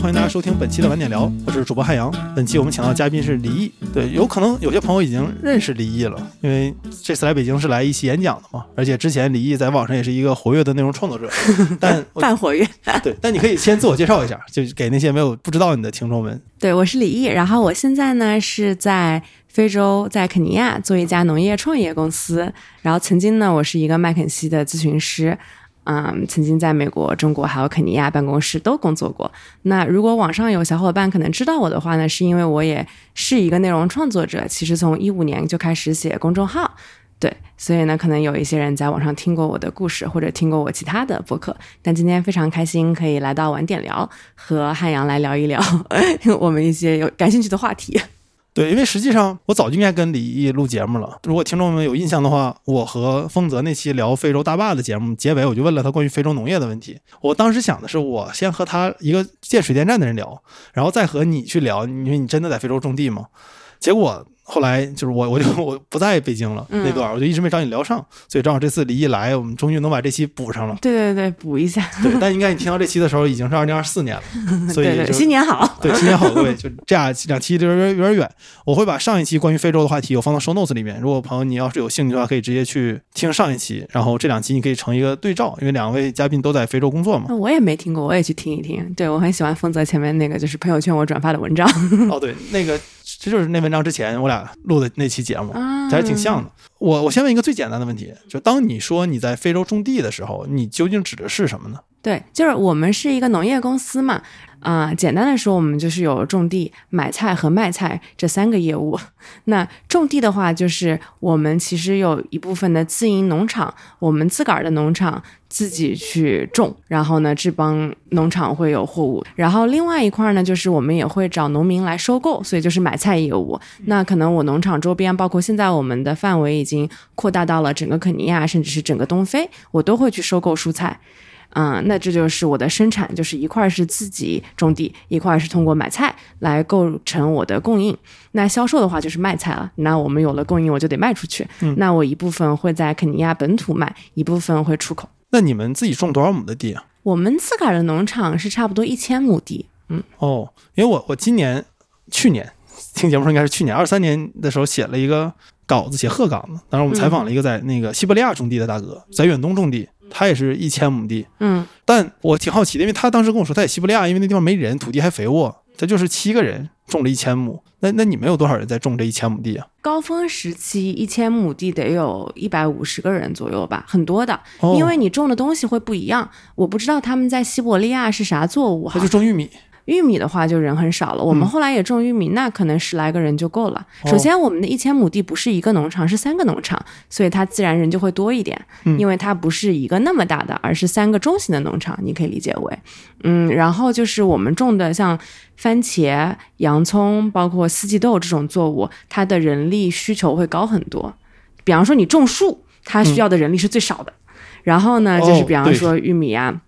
欢迎大家收听本期的晚点聊，我是主播汉阳。本期我们请到的嘉宾是李毅，对，有可能有些朋友已经认识李毅了，因为这次来北京是来一期演讲的嘛，而且之前李毅在网上也是一个活跃的内容创作者，但半活跃。对，但你可以先自我介绍一下，就给那些没有不知道你的听众们。对，我是李毅，然后我现在呢是在非洲，在肯尼亚做一家农业创业公司，然后曾经呢我是一个麦肯锡的咨询师。嗯，曾经在美国、中国还有肯尼亚办公室都工作过。那如果网上有小伙伴可能知道我的话呢，是因为我也是一个内容创作者。其实从一五年就开始写公众号，对，所以呢，可能有一些人在网上听过我的故事，或者听过我其他的播客。但今天非常开心可以来到晚点聊，和汉阳来聊一聊 我们一些有感兴趣的话题。对，因为实际上我早就应该跟李毅录节目了。如果听众们有印象的话，我和丰泽那期聊非洲大坝的节目结尾，我就问了他关于非洲农业的问题。我当时想的是，我先和他一个建水电站的人聊，然后再和你去聊，你说你真的在非洲种地吗？结果。后来就是我，我就我不在北京了那段，我就一直没找你聊上，所以正好这次李毅来，我们终于能把这期补上了。对对对，补一下。对，但应该你听到这期的时候已经是二零二四年了，所以新年好。对，新年好，各位，就这样两期有点有点远，我会把上一期关于非洲的话题我放到 show notes 里面，如果朋友你要是有兴趣的话，可以直接去听上一期，然后这两期你可以成一个对照，因为两位嘉宾都在非洲工作嘛。我也没听过，我也去听一听。对我很喜欢丰泽前面那个就是朋友圈我转发的文章。哦，对，那个。这就是那文章之前我俩录的那期节目，还是挺像的。我我先问一个最简单的问题，就当你说你在非洲种地的时候，你究竟指的是什么呢？对，就是我们是一个农业公司嘛。啊，简单的说，我们就是有种地、买菜和卖菜这三个业务。那种地的话，就是我们其实有一部分的自营农场，我们自个儿的农场自己去种，然后呢，这帮农场会有货物。然后另外一块呢，就是我们也会找农民来收购，所以就是买菜业务。那可能我农场周边，包括现在我们的范围已经扩大到了整个肯尼亚，甚至是整个东非，我都会去收购蔬菜。嗯，那这就是我的生产，就是一块是自己种地，一块是通过买菜来构成我的供应。那销售的话就是卖菜了。那我们有了供应，我就得卖出去。那我一部分会在肯尼亚本土卖，一部分会出口。那你们自己种多少亩的地啊？我们自个儿的农场是差不多一千亩地。嗯，哦，因为我我今年、去年听节目说应该是去年二三年的时候写了一个稿子，写鹤岗的。当时我们采访了一个在那个西伯利亚种地的大哥，在远东种地。他也是一千亩地，嗯，但我挺好奇的，因为他当时跟我说他在西伯利亚，因为那地方没人，土地还肥沃，他就是七个人种了一千亩。那那你们有多少人在种这一千亩地啊？高峰时期一千亩地得有一百五十个人左右吧，很多的，因为你种的东西会不一样。我不知道他们在西伯利亚是啥作物，他就种玉米。玉米的话就人很少了，我们后来也种玉米，那可能十来个人就够了。首先，我们的一千亩地不是一个农场，是三个农场，所以它自然人就会多一点，因为它不是一个那么大的，而是三个中型的农场，你可以理解为，嗯，然后就是我们种的像番茄、洋葱，包括四季豆这种作物，它的人力需求会高很多。比方说你种树，它需要的人力是最少的。然后呢，就是比方说玉米啊。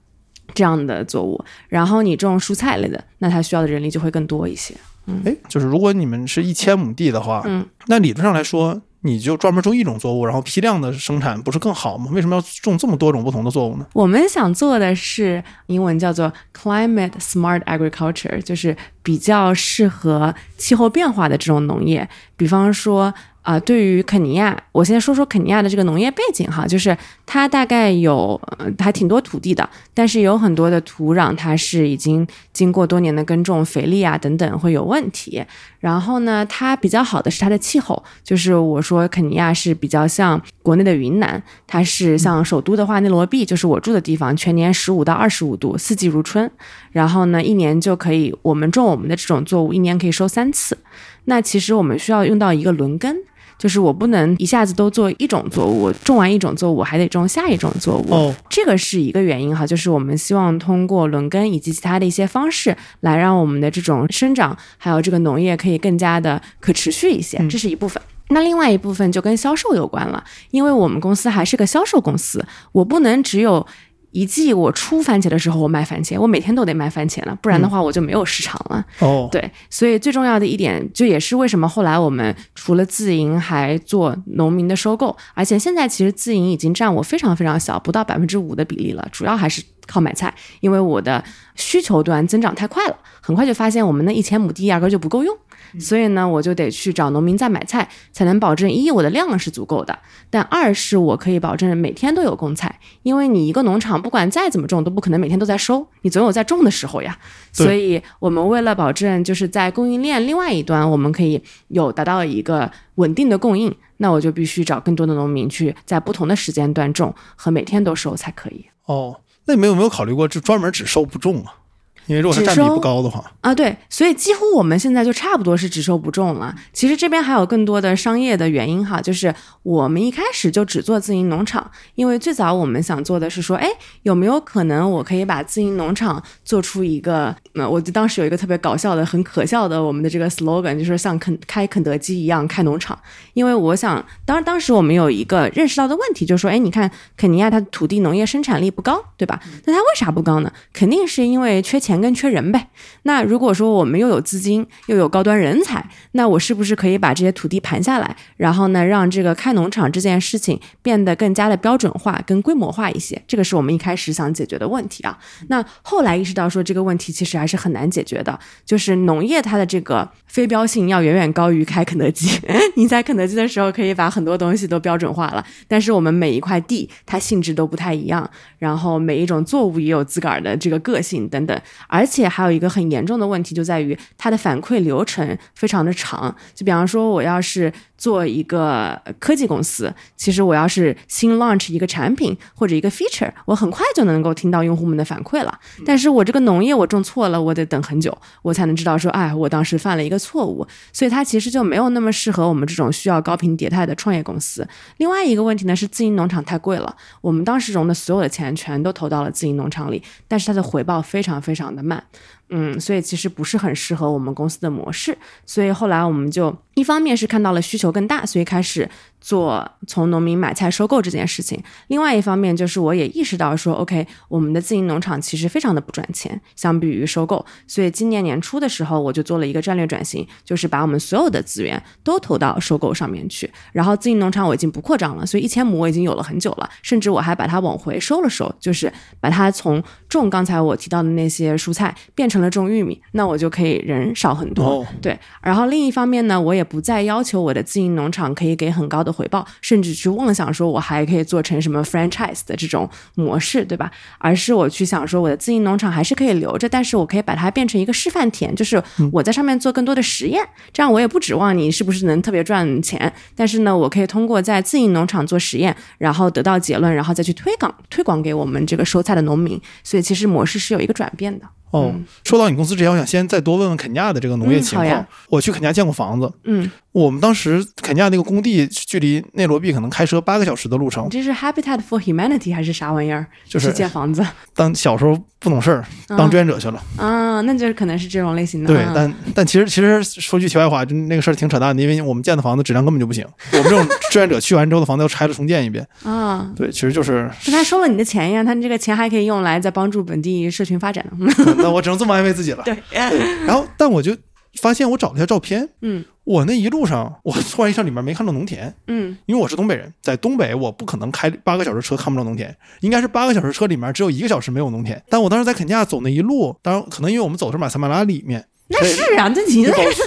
这样的作物，然后你种蔬菜类的，那它需要的人力就会更多一些。嗯哎，就是如果你们是一千亩地的话，嗯，那理论上来说，你就专门种一种作物，然后批量的生产，不是更好吗？为什么要种这么多种不同的作物呢？我们想做的是英文叫做 climate smart agriculture，就是比较适合气候变化的这种农业，比方说。啊，对于肯尼亚，我先说说肯尼亚的这个农业背景哈，就是它大概有还挺多土地的，但是有很多的土壤它是已经经过多年的耕种，肥力啊等等会有问题。然后呢，它比较好的是它的气候，就是我说肯尼亚是比较像国内的云南，它是像首都的话，内罗毕就是我住的地方，全年十五到二十五度，四季如春。然后呢，一年就可以我们种我们的这种作物，一年可以收三次。那其实我们需要用到一个轮耕。就是我不能一下子都做一种作物，种完一种作物还得种下一种作物。哦，这个是一个原因哈，就是我们希望通过轮耕以及其他的一些方式，来让我们的这种生长还有这个农业可以更加的可持续一些，这是一部分。那另外一部分就跟销售有关了，因为我们公司还是个销售公司，我不能只有。一季我出番茄的时候我卖番茄，我每天都得卖番茄了，不然的话我就没有市场了。哦，对，所以最重要的一点，就也是为什么后来我们除了自营还做农民的收购，而且现在其实自营已经占我非常非常小，不到百分之五的比例了，主要还是靠买菜，因为我的需求端增长太快了，很快就发现我们那一千亩地压根儿就不够用。所以呢，我就得去找农民再买菜，才能保证一我的量是足够的，但二是我可以保证每天都有供菜，因为你一个农场不管再怎么种，都不可能每天都在收，你总有在种的时候呀。所以我们为了保证就是在供应链另外一端，我们可以有达到一个稳定的供应，那我就必须找更多的农民去在不同的时间段种和每天都收才可以。哦，那你们有没有考虑过，就专门只收不种啊？因为如果它占比不高的话，啊，对，所以几乎我们现在就差不多是只收不种了。其实这边还有更多的商业的原因哈，就是我们一开始就只做自营农场，因为最早我们想做的是说，哎，有没有可能我可以把自营农场做出一个，呃，我就当时有一个特别搞笑的、很可笑的我们的这个 slogan，就是像肯开肯德基一样开农场，因为我想，当当时我们有一个认识到的问题，就是说，哎，你看肯尼亚它土地农业生产力不高，对吧？那它为啥不高呢？肯定是因为缺钱钱跟缺人呗。那如果说我们又有资金，又有高端人才，那我是不是可以把这些土地盘下来，然后呢，让这个开农场这件事情变得更加的标准化、跟规模化一些？这个是我们一开始想解决的问题啊。那后来意识到说这个问题其实还是很难解决的，就是农业它的这个非标性要远远高于开肯德基。你在肯德基的时候可以把很多东西都标准化了，但是我们每一块地它性质都不太一样，然后每一种作物也有自个儿的这个个性等等，而且还有一个很严重的问题就在于它的反馈流程非常的长。就比方说，我要是做一个科技公司，其实我要是新 launch 一个产品或者一个 feature，我很快就能够听到用户们的反馈了。但是我这个农业我种错了，我得等很久，我才能知道说，哎，我当时犯了一个错误。所以它其实就没有那么适合我们这种需要高频迭代的创业公司。另外一个问题呢是自营农场太贵了，我们当时融的所有的钱全都投到了自营农场里，但是它的回报非常非常的慢。嗯，所以其实不是很适合我们公司的模式，所以后来我们就一方面是看到了需求更大，所以开始做从农民买菜收购这件事情；另外一方面就是我也意识到说，OK，我们的自营农场其实非常的不赚钱，相比于收购，所以今年年初的时候我就做了一个战略转型，就是把我们所有的资源都投到收购上面去。然后自营农场我已经不扩张了，所以一千亩我已经有了很久了，甚至我还把它往回收了收，就是把它从种刚才我提到的那些蔬菜变成了种玉米，那我就可以人少很多。哦对，然后另一方面呢，我也不再要求我的自营农场可以给很高的回报，甚至去妄想说我还可以做成什么 franchise 的这种模式，对吧？而是我去想说我的自营农场还是可以留着，但是我可以把它变成一个示范田，就是我在上面做更多的实验，这样我也不指望你是不是能特别赚钱，但是呢，我可以通过在自营农场做实验，然后得到结论，然后再去推广推广给我们这个收菜的农民，所以其实模式是有一个转变的。哦，说到你公司之前，我想先再多问问肯尼亚的这个农业情况。嗯我去肯尼亚见过房子，嗯，我们当时肯尼亚那个工地距离内罗毕可能开车八个小时的路程你。这是 Habitat for Humanity 还是啥玩意儿？就是去建房子当小时候不懂事儿，当志愿者去了。啊，那就是可能是这种类型的。对，啊但但其实其实说句题外话，就那个事儿挺扯淡的，因为我们建的房子质量根本就不行。我们这种志愿者去完之后的房子要拆了重建一遍。啊，对，其实就是，那他收了你的钱呀，他这个钱还可以用来再帮助本地社群发展。那我只能这么安慰自己了。对，然后，但我就发现我找了一下照片，嗯我那一路上，我突然一上里面没看到农田，嗯因为我是东北人，在东北我不可能开八个小时车看不到农田，应该是八个小时车里面只有一个小时没有农田。但我当时在肯尼亚走那一路，当然可能因为我们走的是马赛马拉里面，那是啊，那你那是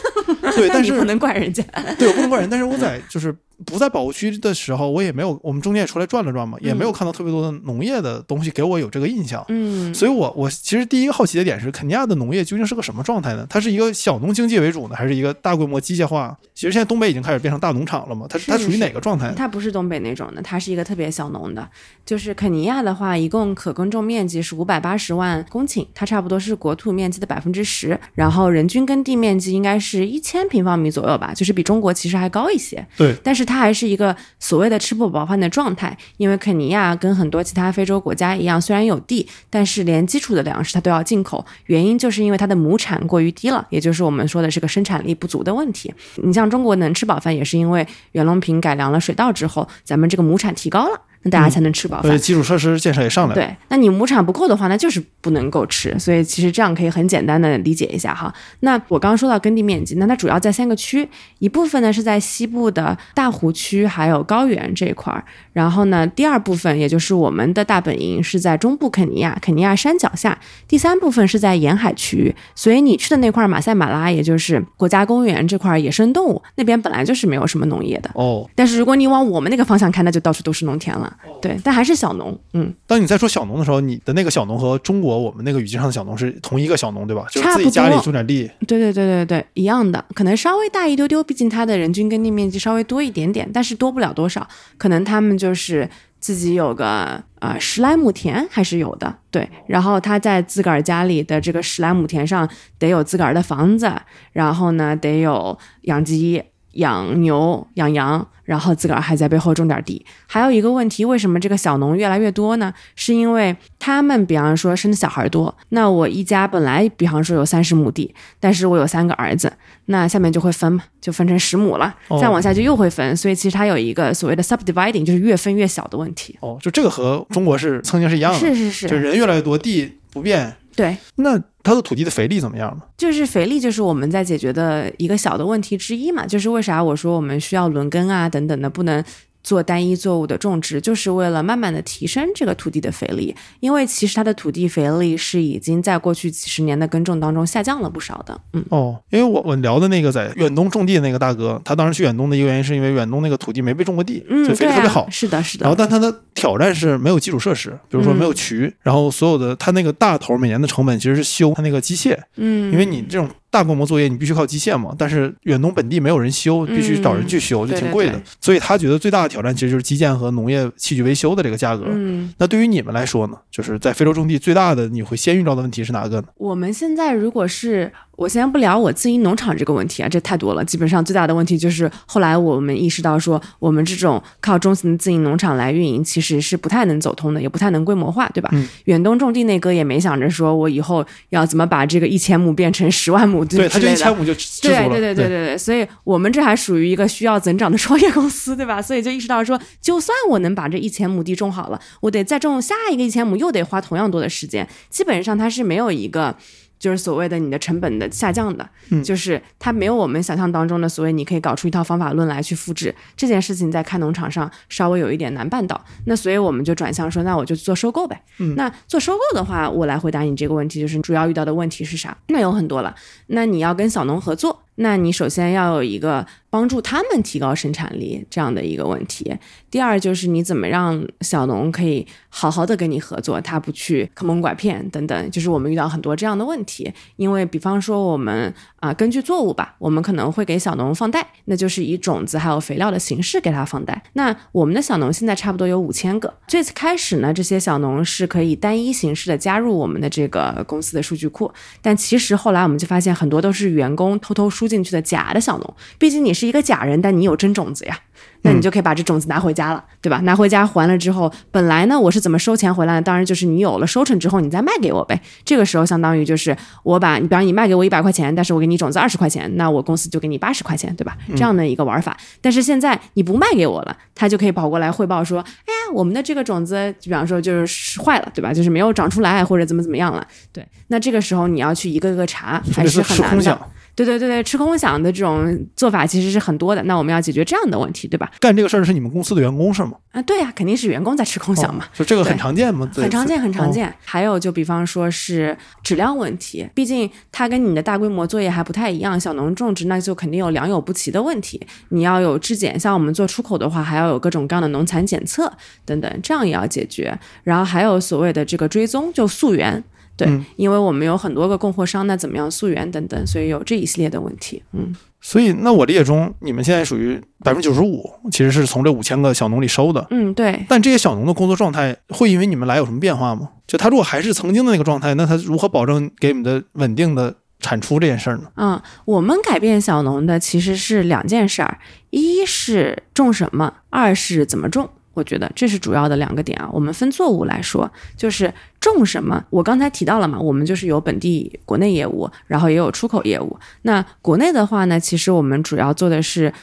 对，但是 你不能怪人家。对我不能怪人，但是我在就是不在保护区的时候，我也没有，我们中间也出来转了转嘛，也没有看到特别多的农业的东西给我有这个印象。嗯所以我我其实第一个好奇的点是，肯尼亚的农业究竟是个什么状态呢？它是一个小农经济为主呢，还是一个大规模机械化？其实现在东北已经开始变成大农场了嘛，它是它属于哪个状态？它不是东北那种的，它是一个特别小农的。就是肯尼亚的话，一共可耕种面积是五百八十万公顷，它差不多是国土面积的百分之十，然后人均耕地面积应该是一千平方米左右吧，就是比中国其实还高一些。对，但是它还是一个所谓的吃不饱饭的状态，因为肯尼亚跟很多其他非洲国家一样，虽然有地，但是连基础的粮食它都要进口，原因就是因为它的亩产过于低了，也就是我们说的这个生产力不足的问题。你像中国能吃饱饭，也是因为袁隆平改良了水稻之后，咱们这个亩产提高了。那大家才能吃饱饭。对，基础设施建设也上来了。对，那你亩产不够的话，那就是不能够吃。所以其实这样可以很简单的理解一下哈。那我刚刚说到耕地面积，那它主要在三个区，一部分呢是在西部的大湖区还有高原这一块儿，然后呢第二部分也就是我们的大本营是在中部肯尼亚，肯尼亚山脚下，第三部分是在沿海区域。所以你去的那块马赛马拉，也就是国家公园这块野生动物那边本来就是没有什么农业的。哦，但是如果你往我们那个方向看，那就到处都是农田了。对，但还是小农。嗯，当你在说小农的时候，你的那个小农和中国我们那个语境上的小农是同一个小农，对吧？就是自己家里种点地。对对对对对，一样的，可能稍微大一丢丢，毕竟它的人均耕地面积稍微多一点点，但是多不了多少。可能他们就是自己有个啊、呃十来亩田还是有的，对。然后他在自个儿家里的这个十来亩田上得有自个儿的房子，然后呢得有养鸡、养牛、养羊，然后自个儿还在背后种点地。还有一个问题，为什么这个小农越来越多呢？是因为他们比方说生的小孩多，那我一家本来比方说有三十亩地，但是我有三个儿子，那下面就会分嘛，就分成十亩了，哦再往下就又会分，所以其实它有一个所谓的 subdividing，就是越分越小的问题。哦，就这个和中国是曾经是一样的，是是是，就人越来越多，地不变。对，那它的土地的肥力怎么样呢？就是肥力，就是我们在解决的一个小的问题之一嘛。就是为啥我说我们需要轮耕啊等等的，不能做单一作物的种植，就是为了慢慢的提升这个土地的肥力。因为其实它的土地肥力是已经在过去几十年的耕种当中下降了不少的。嗯，哦，因为我我聊的那个在远东种地的那个大哥，他当时去远东的一个原因是因为远东那个土地没被种过地，嗯，所以肥力特别好。是的，是的然后，但他的挑战是没有基础设施，比如说没有渠，然后所有的他那个大头每年的成本其实是修他那个机械，嗯，因为你这种大规模作业你必须靠机械嘛，但是远东本地没有人修，必须找人去修，就挺贵的对。所以他觉得最大的挑战其实就是基建和农业器具维修的这个价格。嗯，那对于你们来说呢，就是在非洲种地最大的你会先遇到的问题是哪个呢？我们现在如果是我先不聊我自营农场这个问题啊，这太多了。基本上最大的问题就是后来我们意识到说，我们这种靠中型自营农场来运营，其实是不太能走通的，也不太能规模化，对吧？嗯远东种地那哥也没想着说我以后要怎么把这个一千亩变成十万亩对，他。就一千亩就知足了。对对对对对对，所以我们这还属于一个需要增长的创业公司，对吧？所以就意识到说，就算我能把这一千亩地种好了，我得再种下一个一千亩，又得花同样多的时间。基本上它是没有一个。就是所谓的你的成本的下降的，嗯就是它没有我们想象当中的所谓你可以搞出一套方法论来去复制这件事情，在开农场上稍微有一点难办到。那所以我们就转向说，那我就做收购呗。嗯那做收购的话，我来回答你这个问题，就是主要遇到的问题是啥？那有很多了。那你要跟小农合作，那你首先要有一个帮助他们提高生产力这样的一个问题。第二就是你怎么让小农可以好好的跟你合作，他不去坑蒙拐骗等等，就是我们遇到很多这样的问题。因为比方说我们啊、根据作物吧，我们可能会给小农放贷，那就是以种子还有肥料的形式给他放贷。那我们的小农现在差不多有五千个。这次开始呢，这些小农是可以单一形式的加入我们的这个公司的数据库，但其实后来我们就发现很多都是员工偷偷输进去的假的小农。毕竟你是一个假人，但你有真种子呀。那你就可以把这种子拿回家了，对吧？拿回家还了之后，本来呢我是怎么收钱回来的？当然就是你有了收成之后，你再卖给我呗。这个时候相当于就是我把你，比方你卖给我一百块钱，但是我给你种子二十块钱，那我公司就给你八十块钱，对吧？这样的一个玩法。但是现在你不卖给我了，他就可以跑过来汇报说，哎呀，我们的这个种子，比方说就是坏了，对吧？就是没有长出来或者怎么怎么样了。对，那这个时候你要去一个个查，还是很难的。对对对对，吃空饷的这种做法其实是很多的。那我们要解决这样的问题，对吧？干这个事儿的是你们公司的员工是吗？啊，对呀、肯定是员工在吃空饷嘛。哦就这个很常见吗？很常见，很常哦见。还有就比方说是质量问题，毕竟它跟你的大规模作业还不太一样，小农种植那就肯定有良莠不齐的问题。你要有质检，像我们做出口的话，还要有各种各样的农残检测等等，这样也要解决。然后还有所谓的这个追踪，就溯源。对，嗯因为我们有很多个供货商，那怎么样溯源等等，所以有这一系列的问题。嗯，所以，那我理解中，你们现在属于百分之九十五，其实是从这五千个小农里收的。嗯，对，但这些小农的工作状态会因为你们来有什么变化吗？就他如果还是曾经的那个状态，那他如何保证给你们的稳定的产出这件事儿呢？嗯，我们改变小农的其实是两件事儿，一是种什么，二是怎么种。我觉得这是主要的两个点啊。我们分作物来说，就是种什么，我刚才提到了嘛，我们就是有本地国内业务，然后也有出口业务。那国内的话呢，其实我们主要做的是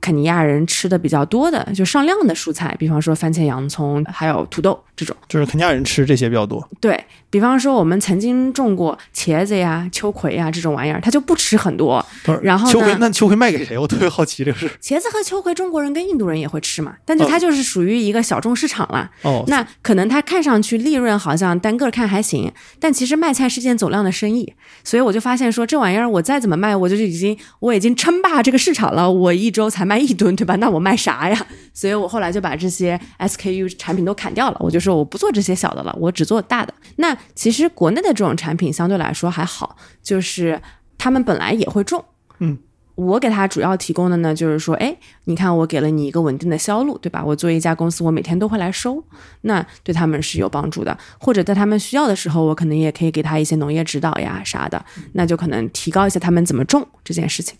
肯尼亚人吃的比较多的，就上量的蔬菜，比方说番茄、洋葱，还有土豆这种。就是肯尼亚人吃这些比较多。对比方说，我们曾经种过茄子呀、秋葵呀这种玩意儿，他就不吃很多。然后呢秋葵那秋葵卖给谁？我特别好奇这个事。茄子和秋葵，中国人跟印度人也会吃嘛，但是它就是属于一个小众市场了。哦，那可能它看上去利润好像单个看还行，但其实卖菜是件走量的生意，所以我就发现说这玩意儿我再怎么卖，我就已经我已经称霸这个市场了，我一周才卖一吨，对吧？那我卖啥呀？所以我后来就把这些 SKU 产品都砍掉了，我就说我不做这些小的了，我只做大的。那其实国内的这种产品相对来说还好，就是他们本来也会种，嗯。我给他主要提供的呢，就是说，哎，你看我给了你一个稳定的销路，对吧？我作为一家公司，我每天都会来收，那对他们是有帮助的。或者在他们需要的时候，我可能也可以给他一些农业指导呀啥的，那就可能提高一下他们怎么种这件事情，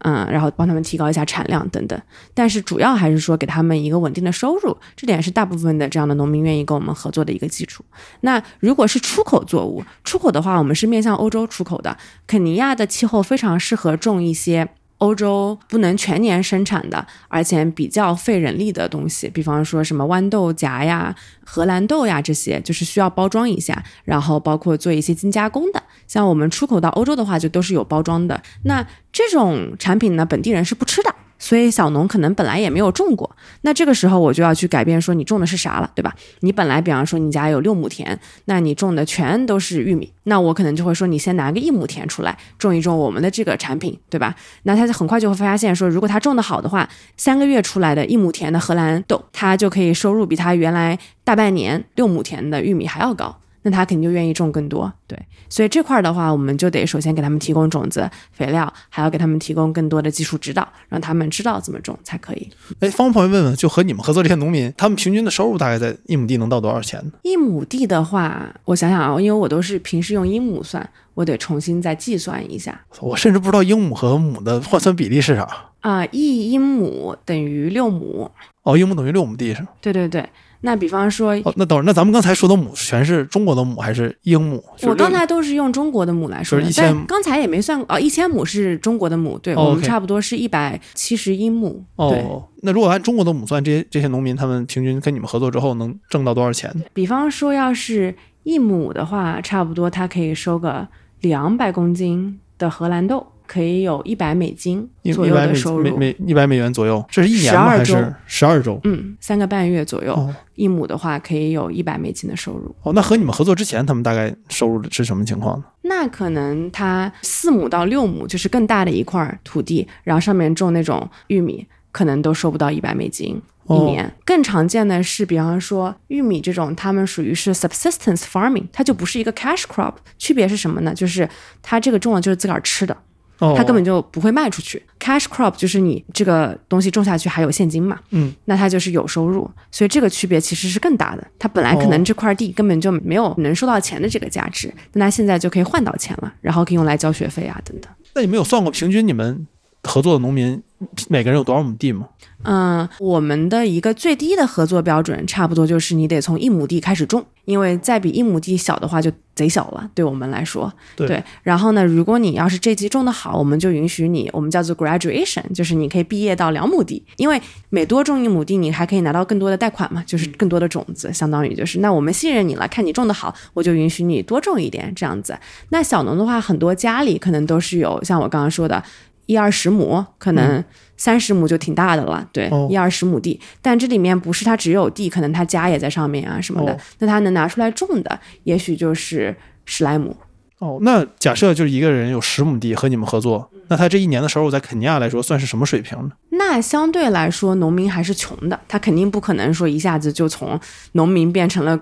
嗯，然后帮他们提高一下产量等等。但是主要还是说给他们一个稳定的收入，这点是大部分的这样的农民愿意跟我们合作的一个基础。那如果是出口作物，出口的话，我们是面向欧洲出口的。肯尼亚的气候非常适合种一些。欧洲不能全年生产的，而且比较费人力的东西，比方说什么豌豆荚呀、荷兰豆呀这些，就是需要包装一下，然后包括做一些精加工的。像我们出口到欧洲的话，就都是有包装的。那这种产品呢，本地人是不吃的。所以小农可能本来也没有种过，那这个时候我就要去改变，说你种的是啥了，对吧？你本来比方说你家有六亩田，那你种的全都是玉米，那我可能就会说你先拿个一亩田出来种一种我们的这个产品，对吧？那他就很快就会发现说，如果他种的好的话，三个月出来的一亩田的荷兰豆，他就可以收入比他原来大半年六亩田的玉米还要高。那他肯定就愿意种更多，对，所以这块的话，我们就得首先给他们提供种子、肥料，还要给他们提供更多的技术指导，让他们知道怎么种才可以。哎，方朋友问问，就和你们合作这些农民，他们平均的收入大概在一亩地能到多少钱呢？一亩地的话，我想想啊，因为我都是平时用英亩算，我得重新再计算一下我甚至不知道英亩和亩的换算比例是啥。啊，一英亩等于六亩，哦，英亩等于六亩地是吗？对对对。那比方说，哦，那等会儿，那咱们刚才说的亩全是中国的亩还是英亩？就是我刚才都是用中国的亩来说的，就是但刚才也没算哦，一千亩是中国的亩，对、哦我们差不多是一百七十英亩，对。哦，那如果按中国的亩算，这些这些农民他们平均跟你们合作之后能挣到多少钱？比方说，要是一亩的话，差不多他可以收个两百公斤的荷兰豆，可以有一百美金左右的收入。每每一百美元左右，这是一年吗？12还周是十二周？嗯，三个半月左右，哦一亩的话可以有一百美金的收入。哦，那和你们合作之前，他们大概收入是什么情况呢？那可能他四亩到六亩就是更大的一块土地，然后上面种那种玉米，可能都收不到一百美金。一哦年、更常见的是，比方说玉米这种，他们属于是 subsistence farming，它就不是一个 cash crop。区别是什么呢？就是它这个种的就是自个儿吃的，哦，它根本就不会卖出去。Cash crop 就是你这个东西种下去还有现金嘛，嗯，那它就是有收入，所以这个区别其实是更大的。它本来可能哦这块地根本就没有能收到钱的这个价值，但它现在就可以换到钱了，然后可以用来交学费啊等等。那你没有算过平均你们合作的农民每个人有多少亩地吗？嗯，我们的一个最低的合作标准，差不多就是你得从一亩地开始种，因为再比一亩地小的话就贼小了，对我们来说。对然后呢，如果你要是这季种的好，我们就允许你，我们叫做 graduation，就是你可以毕业到两亩地，因为每多种一亩地，你还可以拿到更多的贷款嘛，就是更多的种子，相当于就是，那我们信任你了，看你种的好，我就允许你多种一点这样子。那小农的话，很多家里可能都是有像我刚刚说的。一二十亩，可能三十亩就挺大的了，对哦，一二十亩地。但这里面不是他只有地，可能他家也在上面啊什么的哦。那他能拿出来种的，也许就是十来亩。哦，那假设就是一个人有十亩地和你们合作，那他这一年的收入在肯尼亚来说算是什么水平呢？那相对来说，农民还是穷的，他肯定不可能说一下子就从农民变成了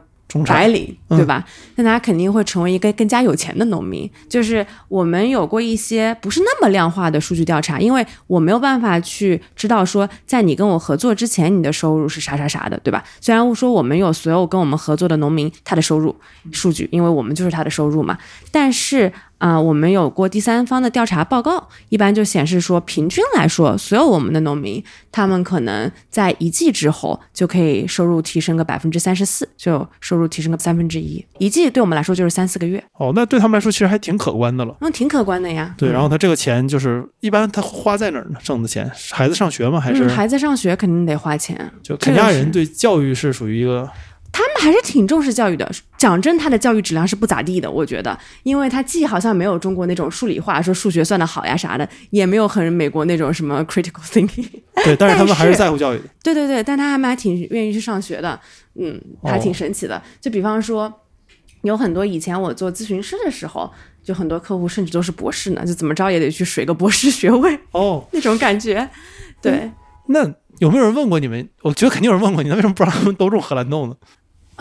白领，嗯对吧？那他肯定会成为一个更加有钱的农民。就是我们有过一些不是那么量化的数据调查，因为我没有办法去知道说，在你跟我合作之前，你的收入是啥啥啥的，对吧？虽然说我们有所有跟我们合作的农民他的收入数据，因为我们就是他的收入嘛，但是。啊、我们有过第三方的调查报告，一般就显示说，平均来说，所有我们的农民，他们可能在一季之后就可以收入提升个百分之三十四，就收入提升个三分之一。一季对我们来说就是三四个月，哦，那对他们来说其实还挺可观的了。嗯，挺可观的呀。对，嗯然后他这个钱就是一般他花在哪儿呢？挣的钱，孩子上学吗？还是嗯，孩子上学肯定得花钱，就肯尼亚人对教育是属于一个他们还是挺重视教育的。讲真，他的教育质量是不咋地的，我觉得，因为他既好像没有中国那种数理化，说数学算的好呀啥的，也没有很美国那种什么 critical thinking。对，但是他们还是在乎教育。对对对，但他们还蛮挺愿意去上学的，嗯，还挺神奇的。就比方说，有很多以前我做咨询师的时候，就很多客户甚至都是博士呢，就怎么着也得去水个博士学位哦，那种感觉。对，那有没有人问过你们？我觉得肯定有人问过你，那为什么不让他们都种荷兰豆呢？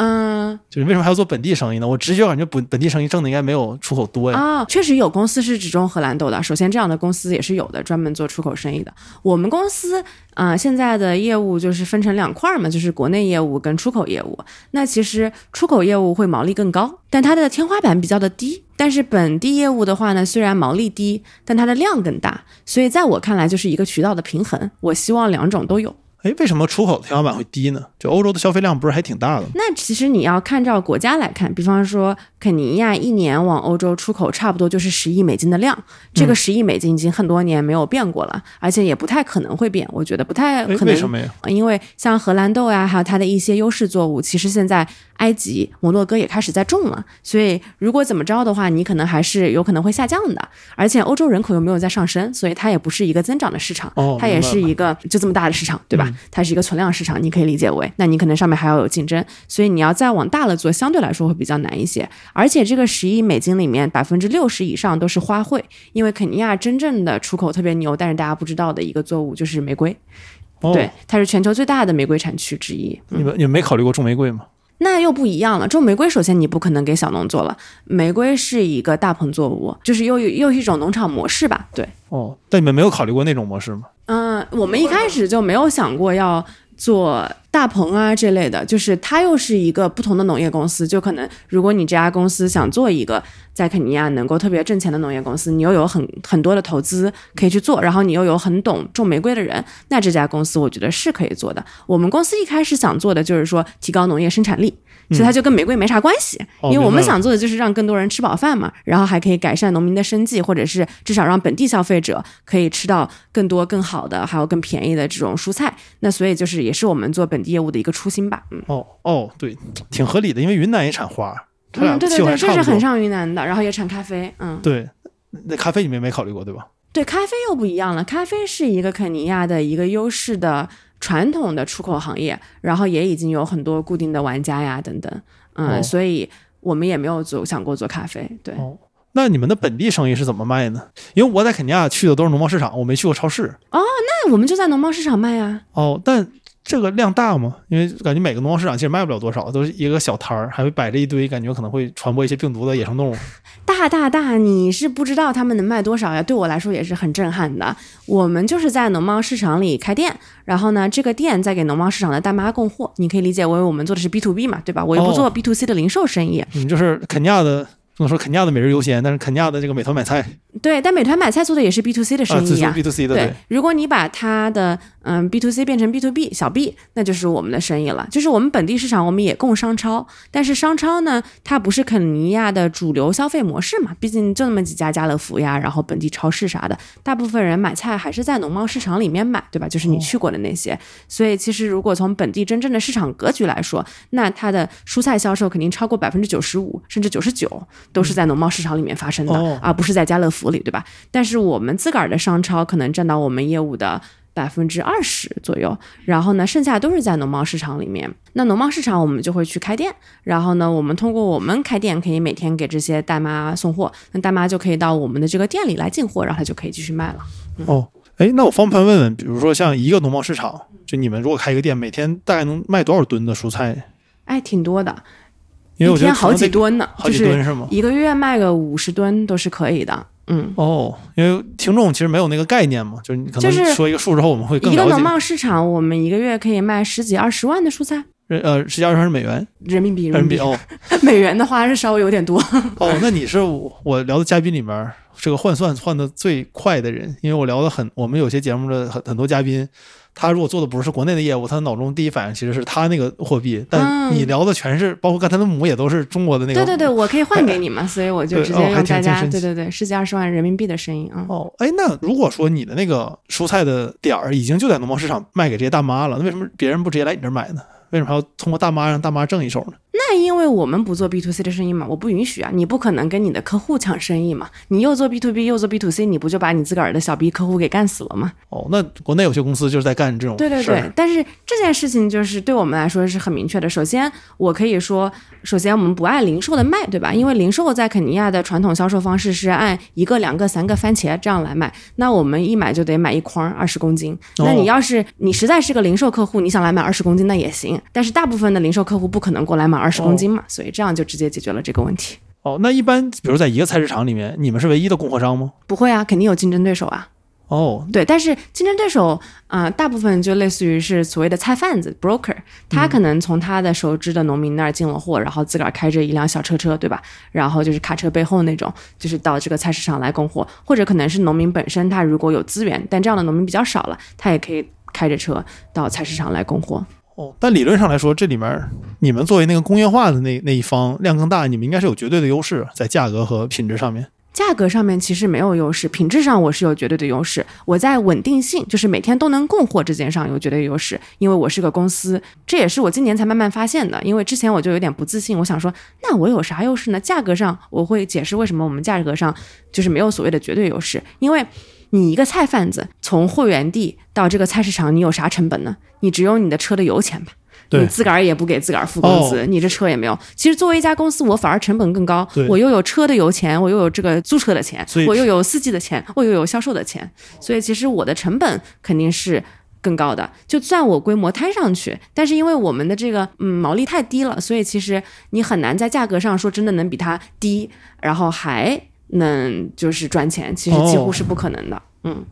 嗯就是为什么还要做本地生意呢？我直觉感觉本本地生意挣的应该没有出口多呀。啊，确实有公司是只种荷兰豆的。首先，这样的公司也是有的，专门做出口生意的。我们公司啊、呃现在的业务就是分成两块儿嘛，就是国内业务跟出口业务。那其实出口业务会毛利更高，但它的天花板比较的低。但是本地业务的话呢，虽然毛利低，但它的量更大。所以在我看来，就是一个渠道的平衡。我希望两种都有。哎，为什么出口的天花板会低呢？就欧洲的消费量不是还挺大的吗？那其实你要看照国家来看，比方说肯尼亚一年往欧洲出口差不多就是十亿美金的量，这个十亿美金已经很多年没有变过了，而且也不太可能会变，我觉得不太哎，可能。为什么呀？因为像荷兰豆呀，还有它的一些优势作物，其实现在埃及、摩洛哥也开始在种了，所以如果怎么着的话，你可能还是有可能会下降的。而且欧洲人口又没有在上升，所以它也不是一个增长的市场，哦它也是一个就这么大的市场，对吧？嗯它是一个存量市场，你可以理解为，那你可能上面还要有竞争，所以你要再往大了做，相对来说会比较难一些。而且这个十亿美金里面，百分之六十以上都是花卉，因为肯尼亚真正的出口特别牛，但是大家不知道的一个作物就是玫瑰。哦，对，它是全球最大的玫瑰产区之一。你们你们没考虑过种玫瑰吗？那又不一样了，种玫瑰首先你不可能给小农做了，玫瑰是一个大棚作物，就是又又是一种农场模式吧？对，哦，但你们没有考虑过那种模式吗？嗯、我们一开始就没有想过要做大棚啊这类的，就是它又是一个不同的农业公司，就可能如果你这家公司想做一个在肯尼亚能够特别挣钱的农业公司，你又有很很多的投资可以去做，然后你又有很懂种玫瑰的人，那这家公司我觉得是可以做的。我们公司一开始想做的就是说提高农业生产力，其实它就跟玫瑰没啥关系，哦因为我们想做的就是让更多人吃饱饭嘛，然后还可以改善农民的生计，或者是至少让本地消费者可以吃到更多更好的，还有更便宜的这种蔬菜。那所以就是也是我们做本地业务的一个初心吧。嗯，哦哦，对，挺合理的，因为云南也产花，它俩嗯，对对对，这是很差不多。上云南的，然后也产咖啡。嗯，对，那咖啡你们也没考虑过对吧？对，咖啡又不一样了，咖啡是一个肯尼亚的一个优势的传统的出口行业，然后也已经有很多固定的玩家呀等等。嗯，哦所以我们也没有做想过做咖啡。对。哦，那你们的本地生意是怎么卖呢？因为我在肯尼亚去的都是农贸市场，我没去过超市。哦那我们就在农贸市场卖啊。哦，但这个量大吗？因为感觉每个农贸市场其实卖不了多少，都是一个小摊儿，还会摆着一堆感觉可能会传播一些病毒的野生动物。大大大，你是不知道他们能卖多少呀？对我来说也是很震撼的。我们就是在农贸市场里开店，然后呢，这个店在给农贸市场的大妈供货。你可以理解为我们做的是 B to B 嘛，对吧？我又不哦做 B to C 的零售生意。你们就是肯尼亚的，不能说肯尼亚的每日优先，但是肯尼亚的这个美团买菜对，但美团买菜做的也是 B to C 的啊，生意啊、B to C 的对，如果你把它的嗯 B to C 变成 B to B 小 B，那就是我们的生意了。就是我们本地市场，我们也供商超，但是商超呢，它不是肯尼亚的主流消费模式嘛，毕竟就那么几家家乐福呀，然后本地超市啥的，大部分人买菜还是在农贸市场里面买，对吧？就是你去过的那些。所以其实如果从本地真正的市场格局来说，那它的蔬菜销售肯定超过百分之九十五甚至九十九都是在农贸市场里面发生的，哦而不是在家乐福里，对吧？但是我们自个儿的商超可能占到我们业务的百分之二十左右，然后呢，剩下都是在农贸市场里面。那农贸市场我们就会去开店，然后呢，我们通过我们开店可以每天给这些大妈送货，那大妈就可以到我们的这个店里来进货，然后她就可以继续卖了。哦。哎，那我方不方便问问，比如说像一个农贸市场，就你们如果开一个店，每天大概能卖多少吨的蔬菜？哎，挺多的，因为我觉得一天好几吨呢，好就是几吨是吗？一个月卖个五十吨都是可以的。嗯，哦，因为听众其实没有那个概念嘛，就是你可能说一个数之后，我们会更一个农。贸市场，我们一个月可以卖十几二十万的蔬菜。人呃，十几二十是美元，人民币，人民币哦 美元的话是稍微有点多。哦，那你是我我聊的嘉宾里面这个换算换的最快的人，因为我聊的很，我们有些节目的很很多嘉宾，他如果做的不是国内的业务，他脑中第一反应其实是他那个货币，但嗯你聊的全是，包括刚才的母也都是中国的那个。对对对，我可以换给你嘛，所以我就直接对哦还用大家，对对对，十几二十万人民币的生意啊。哦，哎，那如果说你的那个蔬菜的点儿已经就在农贸市场卖给这些大妈了，那为什么别人不直接来你这儿买呢？为什么还要通过大妈让大妈挣一手呢？那因为我们不做 B to C 的生意嘛，我不允许啊，你不可能跟你的客户抢生意嘛。你又做 B to B 又做 B to C，你不就把你自个儿的小 B 客户给干死了吗？哦，那国内有些公司就是在干这种对对对，但是这件事情就是对我们来说是很明确的。首先，我可以说，首先我们不按零售的卖，对吧？因为零售在肯尼亚的传统销售方式是按一个、两个、三个番茄这样来卖，那我们一买就得买一筐二十公斤。那你要是你实在是个零售客户，你想来买二十公斤那也行，但是大部分的零售客户不可能过来买二十公斤嘛，所以这样就直接解决了这个问题。哦，那一般比如在一个菜市场里面，你们是唯一的供货商吗？不会啊，肯定有竞争对手啊。哦，对，但是竞争对手啊、呃大部分就类似于是所谓的菜贩子 broker，他可能从他的熟知的农民那儿进了货，然后自个儿开着一辆小车车，对吧？然后就是卡车背后那种，就是到这个菜市场来供货，或者可能是农民本身他如果有资源，但这样的农民比较少了，他也可以开着车到菜市场来供货。哦，但理论上来说，这里面你们作为那个工业化的那那一方量更大，你们应该是有绝对的优势在价格和品质上面。价格上面其实没有优势，品质上我是有绝对的优势。我在稳定性，就是每天都能供货这件上有绝对优势，因为我是个公司，这也是我今年才慢慢发现的。因为之前我就有点不自信，我想说，那我有啥优势呢？价格上我会解释为什么我们价格上就是没有所谓的绝对优势，因为。你一个菜贩子从货源地到这个菜市场，你有啥成本呢？你只有你的车的油钱吧。你自个儿也不给自个儿付工资，哦你这车也没有。其实作为一家公司，我反而成本更高，我又有车的油钱，我又有这个租车的钱，我又有司机的钱，我又有销售的钱，所以其实我的成本肯定是。更高的，就算我规模摊上去，但是因为我们的这个嗯毛利太低了，所以其实你很难在价格上说真的能比它低，然后还能就是赚钱，其实几乎是不可能的。嗯，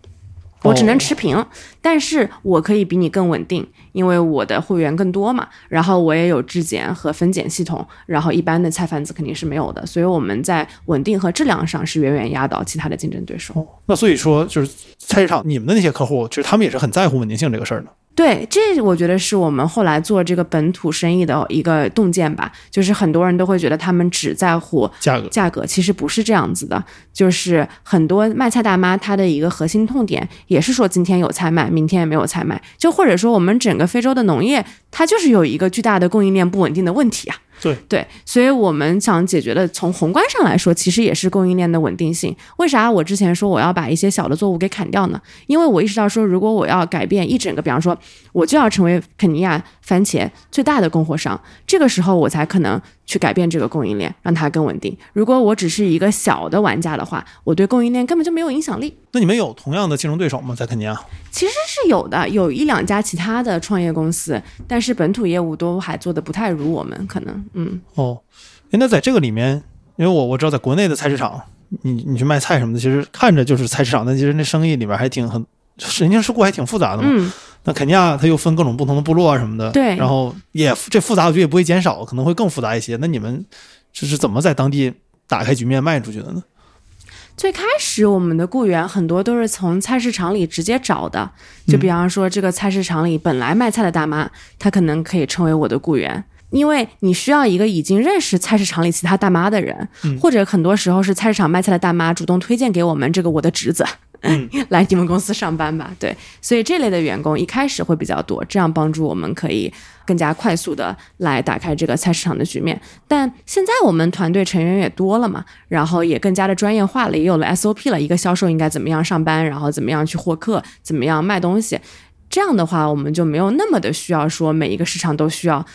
我只能持平，但是我可以比你更稳定，因为我的会员更多嘛，然后我也有质检和分拣系统，然后一般的菜贩子肯定是没有的，所以我们在稳定和质量上是远远压倒其他的竞争对手。哦，那所以说就是菜市场你们的那些客户，其实他们也是很在乎稳定性这个事儿的。对，这我觉得是我们后来做这个本土生意的一个洞见吧，就是很多人都会觉得他们只在乎价格价格，其实不是这样子的，就是很多卖菜大妈她的一个核心痛点也是说今天有菜卖，明天也没有菜卖，就或者说我们整个非洲的农业它就是有一个巨大的供应链不稳定的问题啊。对对，所以我们想解决的，从宏观上来说，其实也是供应链的稳定性。为啥我之前说我要把一些小的作物给砍掉呢？因为我意识到说，如果我要改变一整个，比方说，我就要成为肯尼亚番茄最大的供货商，这个时候我才可能去改变这个供应链，让它更稳定。如果我只是一个小的玩家的话，我对供应链根本就没有影响力。那你们有同样的竞争对手吗？在肯尼亚？其实是有的，有一两家其他的创业公司，但是本土业务都还做的不太如我们，可能，嗯。哦，诶那在这个里面，因为我我知道在国内的菜市场，你你去卖菜什么的，其实看着就是菜市场，但其实那生意里边还挺很人情世故还挺复杂的嘛。嗯，那肯尼亚它又分各种不同的部落啊什么的，对然后也这复杂，我觉得也不会减少，可能会更复杂一些。那你们这是怎么在当地打开局面卖出去的呢？最开始我们的雇员很多都是从菜市场里直接找的，就比方说这个菜市场里本来卖菜的大妈，她可能可以成为我的雇员。因为你需要一个已经认识菜市场里其他大妈的人，或者很多时候是菜市场卖菜的大妈主动推荐给我们这个我的侄子，来你们公司上班吧。对，所以这类的员工一开始会比较多，这样帮助我们可以更加快速的来打开这个菜市场的局面。但现在我们团队成员也多了嘛，然后也更加的专业化了，也有了 SOP 了，一个销售应该怎么样上班，然后怎么样去获客，怎么样卖东西。这样的话，我们就没有那么的需要说每一个市场都需要。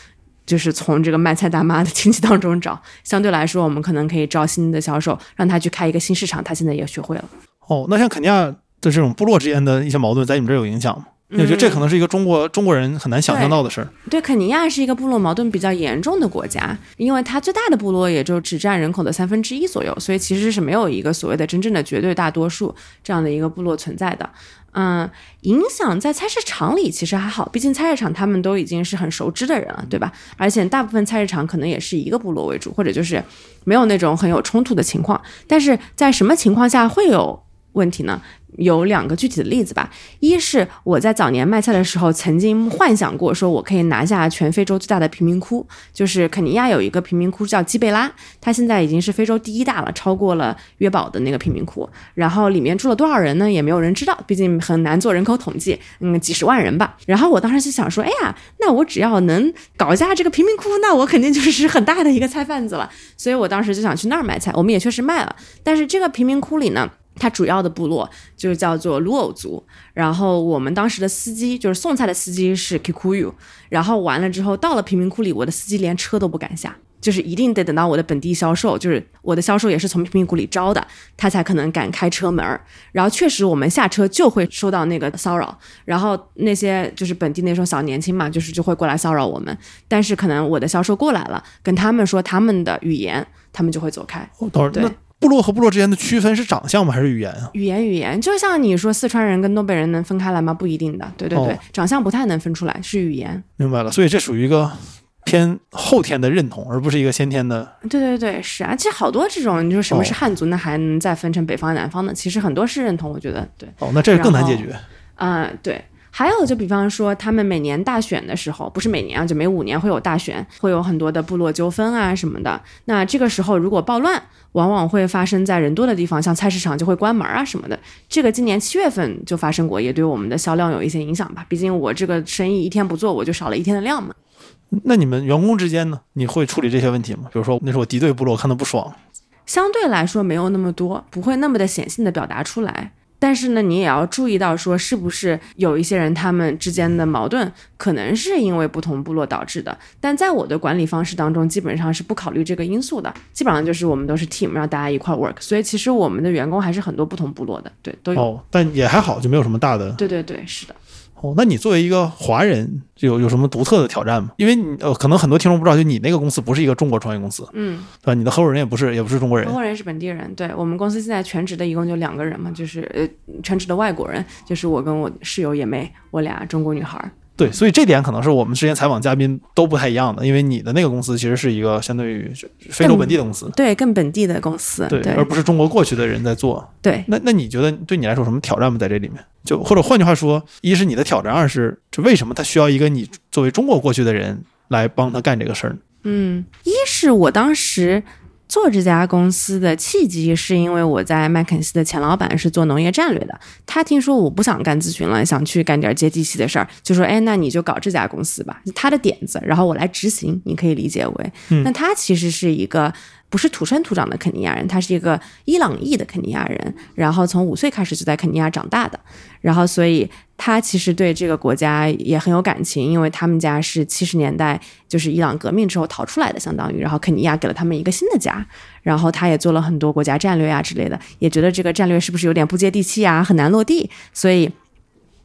就是从这个卖菜大妈的亲戚当中找，相对来说，我们可能可以招新的销售，让他去开一个新市场，他现在也学会了。哦，那像肯尼亚的这种部落之间的一些矛盾，在你们这儿有影响吗？我觉得这可能是一个中国中国人很难想象到的事儿。对，肯尼亚是一个部落矛盾比较严重的国家，因为它最大的部落也就只占人口的三分之一左右，所以其实是没有一个所谓的真正的绝对大多数这样的一个部落存在的。嗯，影响在菜市场里其实还好，毕竟菜市场他们都已经是很熟知的人了，对吧？而且大部分菜市场可能也是一个部落为主，或者就是没有那种很有冲突的情况。但是在什么情况下会有问题呢？有两个具体的例子吧。一是我在早年卖菜的时候，曾经幻想过，说我可以拿下全非洲最大的贫民窟，就是肯尼亚有一个贫民窟叫基贝拉，它现在已经是非洲第一大了，超过了约堡的那个贫民窟。然后里面住了多少人呢？也没有人知道，毕竟很难做人口统计，嗯，几十万人吧。然后我当时就想说，哎呀，那我只要能搞下这个贫民窟，那我肯定就是很大的一个菜贩子了。所以我当时就想去那儿卖菜，我们也确实卖了。但是这个贫民窟里呢？它主要的部落就是叫做卢偶族，然后我们当时的司机就是送菜的司机是 Kikuyu，然后完了之后到了贫民窟里，我的司机连车都不敢下，就是一定得等到我的本地销售，就是我的销售也是从贫民窟里招的，他才可能敢开车门儿。然后确实我们下车就会受到那个骚扰，然后那些就是本地那种小年轻嘛，就是就会过来骚扰我们，但是可能我的销售过来了，跟他们说他们的语言，他们就会走开。哦，等会儿对那部落和部落之间的区分是长相吗？还是语言啊？语言语言，就像你说四川人跟东北人能分开来吗？不一定的，对对对，哦长相不太能分出来，是语言。明白了，所以这属于一个偏后天的认同，而不是一个先天的。对对对，是啊，其实好多这种，你说什么是哦汉族，那还能再分成北方南方的，其实很多是认同，我觉得对。哦，那这个更难解决。啊、对。还有就比方说，他们每年大选的时候，不是每年啊，就每五年会有大选，会有很多的部落纠纷啊什么的。那这个时候如果暴乱，往往会发生在人多的地方，像菜市场就会关门啊什么的。这个今年七月份就发生过，也对我们的销量有一些影响吧。毕竟我这个生意一天不做，我就少了一天的量嘛。那你们员工之间呢？你会处理这些问题吗？比如说，那是我敌对部落，我看他不爽，相对来说没有那么多，不会那么的显性的表达出来。但是呢，你也要注意到说，是不是有一些人他们之间的矛盾，可能是因为不同部落导致的。但在我的管理方式当中，基本上是不考虑这个因素的，基本上就是我们都是 team，让大家一块 work。所以其实我们的员工还是很多不同部落的，对，都有。哦，但也还好，就没有什么大的。对对对，是的。哦，那你作为一个华人，有有什么独特的挑战吗？因为你呃，可能很多听众不知道，就你那个公司不是一个中国创业公司，嗯，对吧？你的合伙人也不是，也不是中国人合伙人是本地人，对我们公司现在全职的一共就两个人嘛，就是呃全职的外国人，就是我跟我室友野妹，我俩中国女孩儿。对，所以这点可能是我们之前采访嘉宾都不太一样的，因为你的那个公司其实是一个相对于非洲本地的公司，对，更本地的公司，对，对而不是中国过去的人在做。对那那你觉得对你来说有什么挑战吗？在这里面，就或者换句话说，一是你的挑战，二是这为什么他需要一个你作为中国过去的人来帮他干这个事儿呢？嗯，一是我当时做这家公司的契机，是因为我在麦肯锡的前老板是做农业战略的，他听说我不想干咨询了，想去干点接地气的事儿，就说：“哎，那你就搞这家公司吧。”他的点子，然后我来执行，你可以理解为，嗯那他其实是一个。不是土生土长的肯尼亚人，他是一个伊朗裔的肯尼亚人，然后从五岁开始就在肯尼亚长大的，然后所以他其实对这个国家也很有感情，因为他们家是七十年代就是伊朗革命之后逃出来的，相当于，然后肯尼亚给了他们一个新的家，然后他也做了很多国家战略啊之类的，也觉得这个战略是不是有点不接地气啊，很难落地，所以。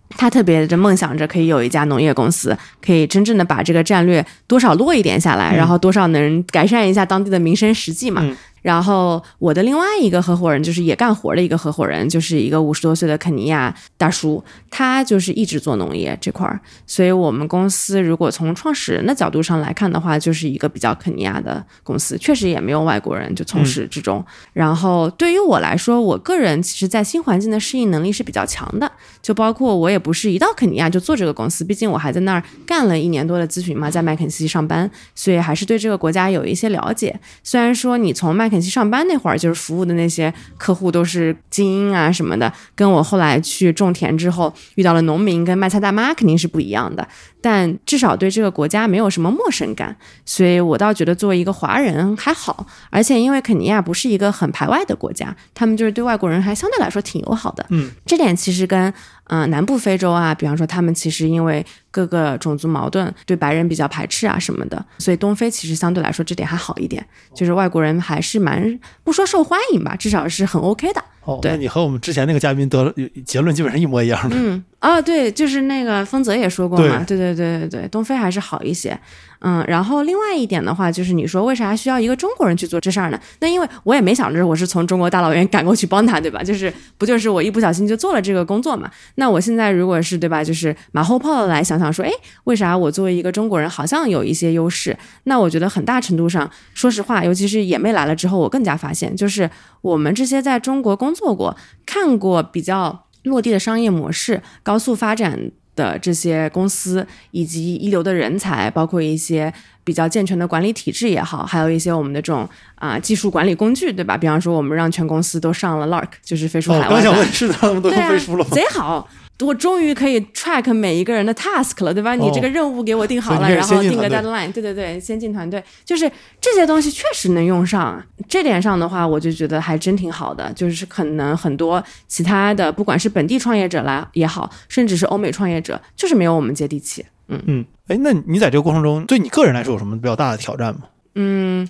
他特别的梦想着可以有一家农业公司，可以真正的把这个战略多少落一点下来，嗯然后多少能改善一下当地的民生实际嘛。嗯然后我的另外一个合伙人就是也干活的一个合伙人，就是一个五十多岁的肯尼亚大叔，他就是一直做农业这块儿，所以我们公司如果从创始人的角度上来看的话，就是一个比较肯尼亚的公司，确实也没有外国人就从始至终。然后对于我来说，我个人其实在新环境的适应能力是比较强的，就包括我也不是一到肯尼亚就做这个公司，毕竟我还在那儿干了一年多的咨询嘛，在麦肯锡上班，所以还是对这个国家有一些了解。虽然说你从麦肯锡上班那会儿，就是服务的那些客户都是精英啊什么的，跟我后来去种田之后遇到了农民跟卖菜大妈肯定是不一样的，但至少对这个国家没有什么陌生感，所以我倒觉得作为一个华人还好，而且因为肯尼亚不是一个很排外的国家，他们就是对外国人还相对来说挺友好的，嗯，这点其实跟嗯、呃南部非洲啊，比方说他们其实因为各个种族矛盾，对白人比较排斥啊什么的，所以东非其实相对来说这点还好一点，就是外国人还是蛮不说受欢迎吧，至少是很 OK 的。哦，对那你和我们之前那个嘉宾得了结论基本上一模一样的。嗯，啊，对，就是那个丰泽也说过嘛，对对对对对，东非还是好一些。嗯，然后另外一点的话，就是你说为啥需要一个中国人去做这事儿呢？那因为我也没想着我是从中国大老远赶过去帮他，对吧？就是不就是我一不小心就做了这个工作嘛？那我现在如果是对吧，就是马后炮的来想想说，哎，为啥我作为一个中国人好像有一些优势？那我觉得很大程度上，说实话，尤其是野妹来了之后，我更加发现，就是我们这些在中国工作过、看过比较落地的商业模式、高速发展。的这些公司以及一流的人才，包括一些比较健全的管理体制也好，还有一些我们的这种啊、技术管理工具，对吧？比方说，我们让全公司都上了 Lark，就是飞书哦，海外版，刚想问是他们都用飞书了吗？贼好。我终于可以 track 每一个人的 task 了，对吧？你这个任务给我定好了，然后定个 deadline，对对对，先进团队，就是这些东西确实能用上啊。这点上的话，我就觉得还真挺好的。就是可能很多其他的，不管是本地创业者来也好，甚至是欧美创业者，就是没有我们接地气。嗯，哎，那你在这个过程中，对你个人来说有什么比较大的挑战吗？嗯，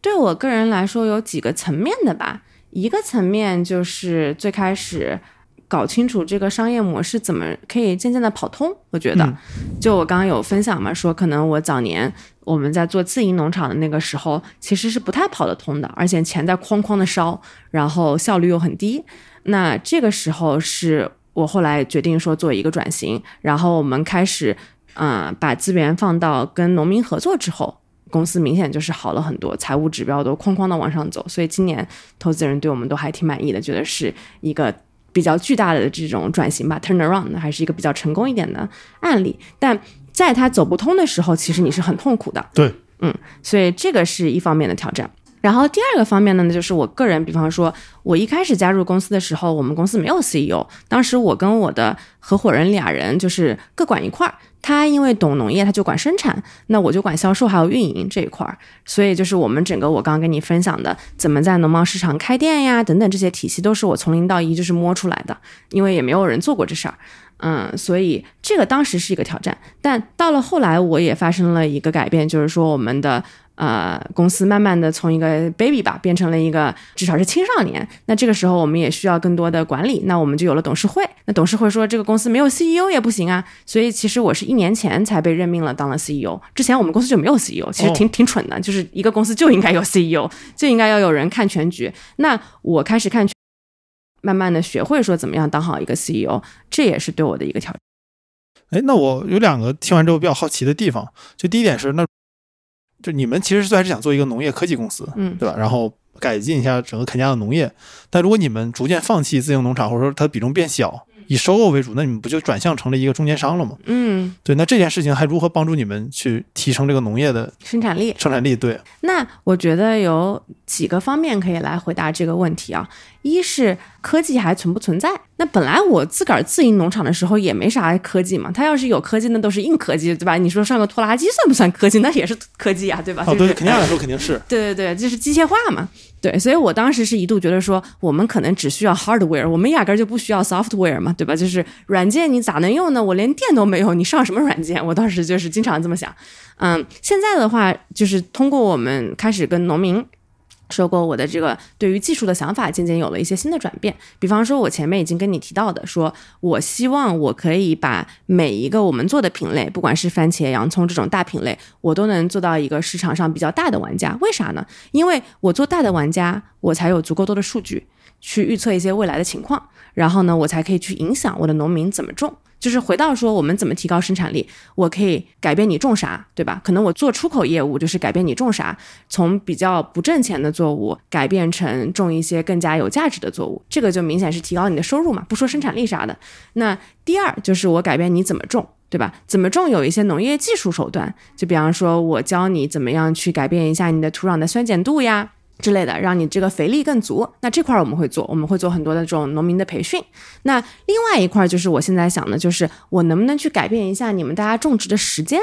对我个人来说有几个层面的吧。一个层面就是最开始搞清楚这个商业模式怎么可以渐渐的跑通。我觉得，嗯就我刚刚有分享嘛，说可能我早年我们在做自营农场的那个时候，其实是不太跑得通的，而且钱在哐哐的烧，然后效率又很低。那这个时候是我后来决定说做一个转型，然后我们开始，嗯、把资源放到跟农民合作之后，公司明显就是好了很多，财务指标都哐哐的往上走，所以今年投资人对我们都还挺满意的，觉得是一个比较巨大的这种转型吧，turn around 还是一个比较成功一点的案例。但在它走不通的时候，其实你是很痛苦的，对，嗯所以这个是一方面的挑战。然后第二个方面呢，就是我个人，比方说，我一开始加入公司的时候，我们公司没有 CEO，当时我跟我的合伙人俩人就是各管一块儿。他因为懂农业，他就管生产，那我就管销售还有运营这一块儿。所以就是我们整个我刚刚跟你分享的，怎么在农贸市场开店呀，等等这些体系，都是我从零到一就是摸出来的，因为也没有人做过这事儿。嗯，所以这个当时是一个挑战，但到了后来，我也发生了一个改变，就是说我们的呃公司慢慢的从一个 baby 吧变成了一个至少是青少年。那这个时候我们也需要更多的管理，那我们就有了董事会。那董事会说这个公司没有 CEO 也不行啊，所以其实我是一年前才被任命了当了 CEO，之前我们公司就没有 CEO，其实挺、挺蠢的，就是一个公司就应该有 CEO，就应该要有人看全局。那我开始看全。慢慢的学会说怎么样当好一个 CEO，这也是对我的一个挑战。哎，那我有两个听完之后比较好奇的地方，就第一点是，那就你们其实最开始想做一个农业科技公司，嗯对吧？然后改进一下整个肯尼亚的农业，但如果你们逐渐放弃自营农场，或者说它比重变小，以收购为主，那你们不就转向成了一个中间商了吗？嗯，对，那这件事情还如何帮助你们去提升这个农业的生产力。生产力？对，那我觉得有几个方面可以来回答这个问题啊。一是科技还存不存在？那本来我自个儿自营农场的时候也没啥科技嘛，它要是有科技，那都是硬科技，对吧？你说上个拖拉机算不算科技？那也是科技啊，对吧？哦，对，就是肯尼亚来说肯定是。对对对，就是机械化嘛。对，所以我当时是一度觉得说，我们可能只需要 hardware，我们压根儿就不需要 software 嘛，对吧？就是软件你咋能用呢？我连电都没有，你上什么软件？我当时就是经常这么想。嗯，现在的话，就是通过我们开始跟农民。说过我的这个对于技术的想法渐渐有了一些新的转变，比方说，我前面已经跟你提到的，说我希望我可以把每一个我们做的品类，不管是番茄、洋葱这种大品类，我都能做到一个市场上比较大的玩家。为啥呢？因为我做大的玩家，我才有足够多的数据去预测一些未来的情况，然后呢，我才可以去影响我的农民怎么种。就是回到说，我们怎么提高生产力？我可以改变你种啥，对吧？可能我做出口业务就是改变你种啥，从比较不挣钱的作物改变成种一些更加有价值的作物，这个就明显是提高你的收入嘛。不说生产力啥的，那第二就是我改变你怎么种。对吧？怎么种有一些农业技术手段，就比方说，我教你怎么样去改变一下你的土壤的酸碱度呀之类的，让你这个肥力更足。那这块儿我们会做，我们会做很多的这种农民的培训。那另外一块儿就是我现在想的，就是我能不能去改变一下你们大家种植的时间？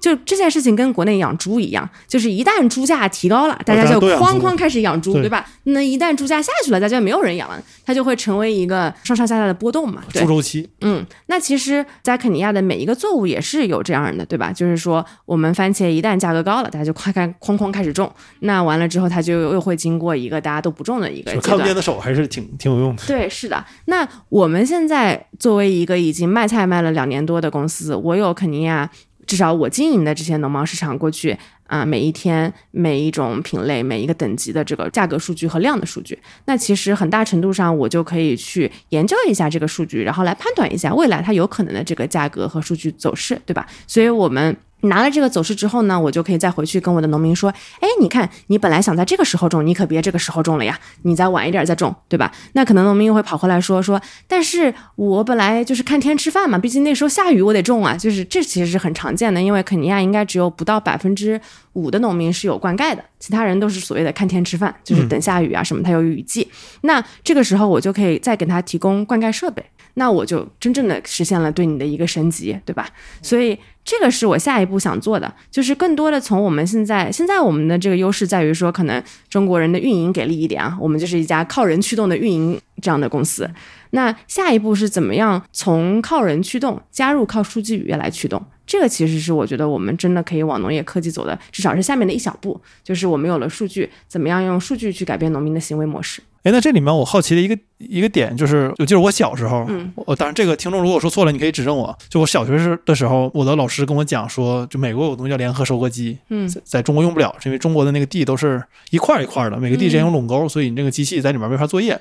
就这件事情跟国内养猪一样，就是一旦猪价提高了，大家就哐哐开始养猪，对对吧？那一旦猪价下去了，大家没有人养了，它就会成为一个上上下下的波动嘛。对猪，周期，嗯，那其实，在肯尼亚的每一个作物也是有这样的，对吧？就是说，我们番茄一旦价格高了，大家就快开哐哐开始种，那完了之后，它就又会经过一个大家都不种的一个阶段就看不见。的手还是挺挺有用的。对，是的。那我们现在作为一个已经卖菜卖了两年多的公司，我有肯尼亚，至少我经营的这些农贸市场过去啊、每一天每一种品类每一个等级的这个价格数据和量的数据，那其实很大程度上我就可以去研究一下这个数据，然后来判断一下未来它有可能的这个价格和数据走势，对吧？所以我们。拿了这个走势之后呢，我就可以再回去跟我的农民说，哎，你看，你本来想在这个时候种，你可别这个时候种了呀，你再晚一点再种，对吧？那可能农民又会跑回来说说，但是我本来就是看天吃饭嘛，毕竟那时候下雨我得种啊，就是这其实是很常见的，因为肯尼亚应该只有不到百分之五的农民是有灌溉的，其他人都是所谓的看天吃饭，就是等下雨啊什么，它有雨季。那这个时候我就可以再给他提供灌溉设备，那我就真正的实现了对你的一个升级，对吧？所以这个是我下一步想做的，就是更多的从我们现在现在我们的这个优势在于说，可能中国人的运营给力一点啊，我们就是一家靠人驱动的运营这样的公司。那下一步是怎么样从靠人驱动加入靠数据语言来驱动？这个其实是我觉得我们真的可以往农业科技走的，至少是下面的一小步，就是我们有了数据，怎么样用数据去改变农民的行为模式？哎，那这里面我好奇的一个一个点就是，我记得我小时候，嗯我当然这个听众如果说错了，你可以指正我。就我小学时的时候，我的老师跟我讲说，就美国有东西叫联合收割机，嗯在在中国用不了，是因为中国的那个地都是一块儿一块儿的，每个地之间有垄沟，所以你这个机器在里面没法作业。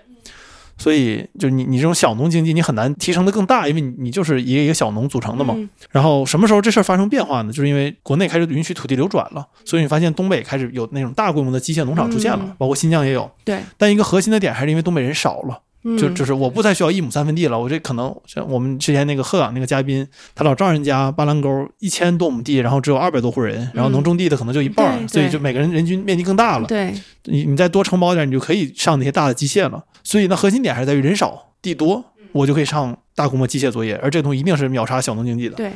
所以，就你你这种小农经济，你很难提升的更大，因为你你就是一个一个小农组成的嘛。嗯然后什么时候这事儿发生变化呢？就是因为国内开始允许土地流转了，所以你发现东北开始有那种大规模的机械农场出现了，嗯包括新疆也有。对，但一个核心的点还是因为东北人少了，嗯就就是我不再需要一亩三分地了，我这可能像我们之前那个鹤岗那个嘉宾，他老丈人家巴兰沟一千多亩地，然后只有二百多户人，然后能种地的可能就一半所以就每个人人均面积更大了。对，你你再多承包点，你就可以上那些大的机械了。所以呢，核心点还是在于人少地多，我就可以上大规模机械作业，而这个东西一定是秒杀小农经济的。对。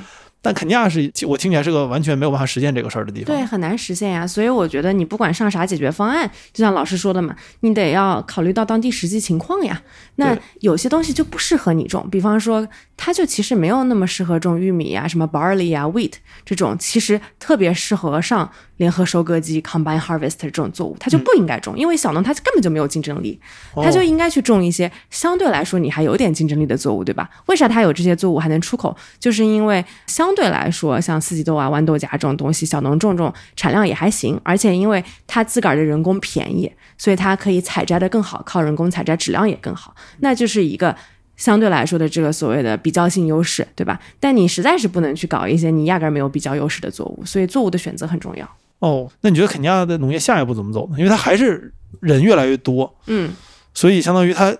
但肯尼亚是我听起来是个完全没有办法实现这个事儿的地方。对，很难实现呀。所以我觉得你不管上啥解决方案，就像老师说的嘛，你得要考虑到当地实际情况呀。那有些东西就不适合你种，比方说，它就其实没有那么适合种玉米呀、什么 barley 啊、wheat 这种，其实特别适合上联合收割机 combine harvest 这种作物，它就不应该种，因为小农他根本就没有竞争力，哦他就应该去种一些相对来说你还有点竞争力的作物，对吧？为啥它有这些作物还能出口？就是因为相对来说，像四季豆啊、豌豆荚这种东西，小农种种产量也还行，而且因为它自个儿的人工便宜，所以它可以采摘的更好，靠人工采摘质量也更好，那就是一个。相对来说的这个所谓的比较性优势，对吧？但你实在是不能去搞一些你压根儿没有比较优势的作物，所以作物的选择很重要。哦，那你觉得肯尼亚的农业下一步怎么走呢？因为它还是人越来越多，嗯，所以相当于它，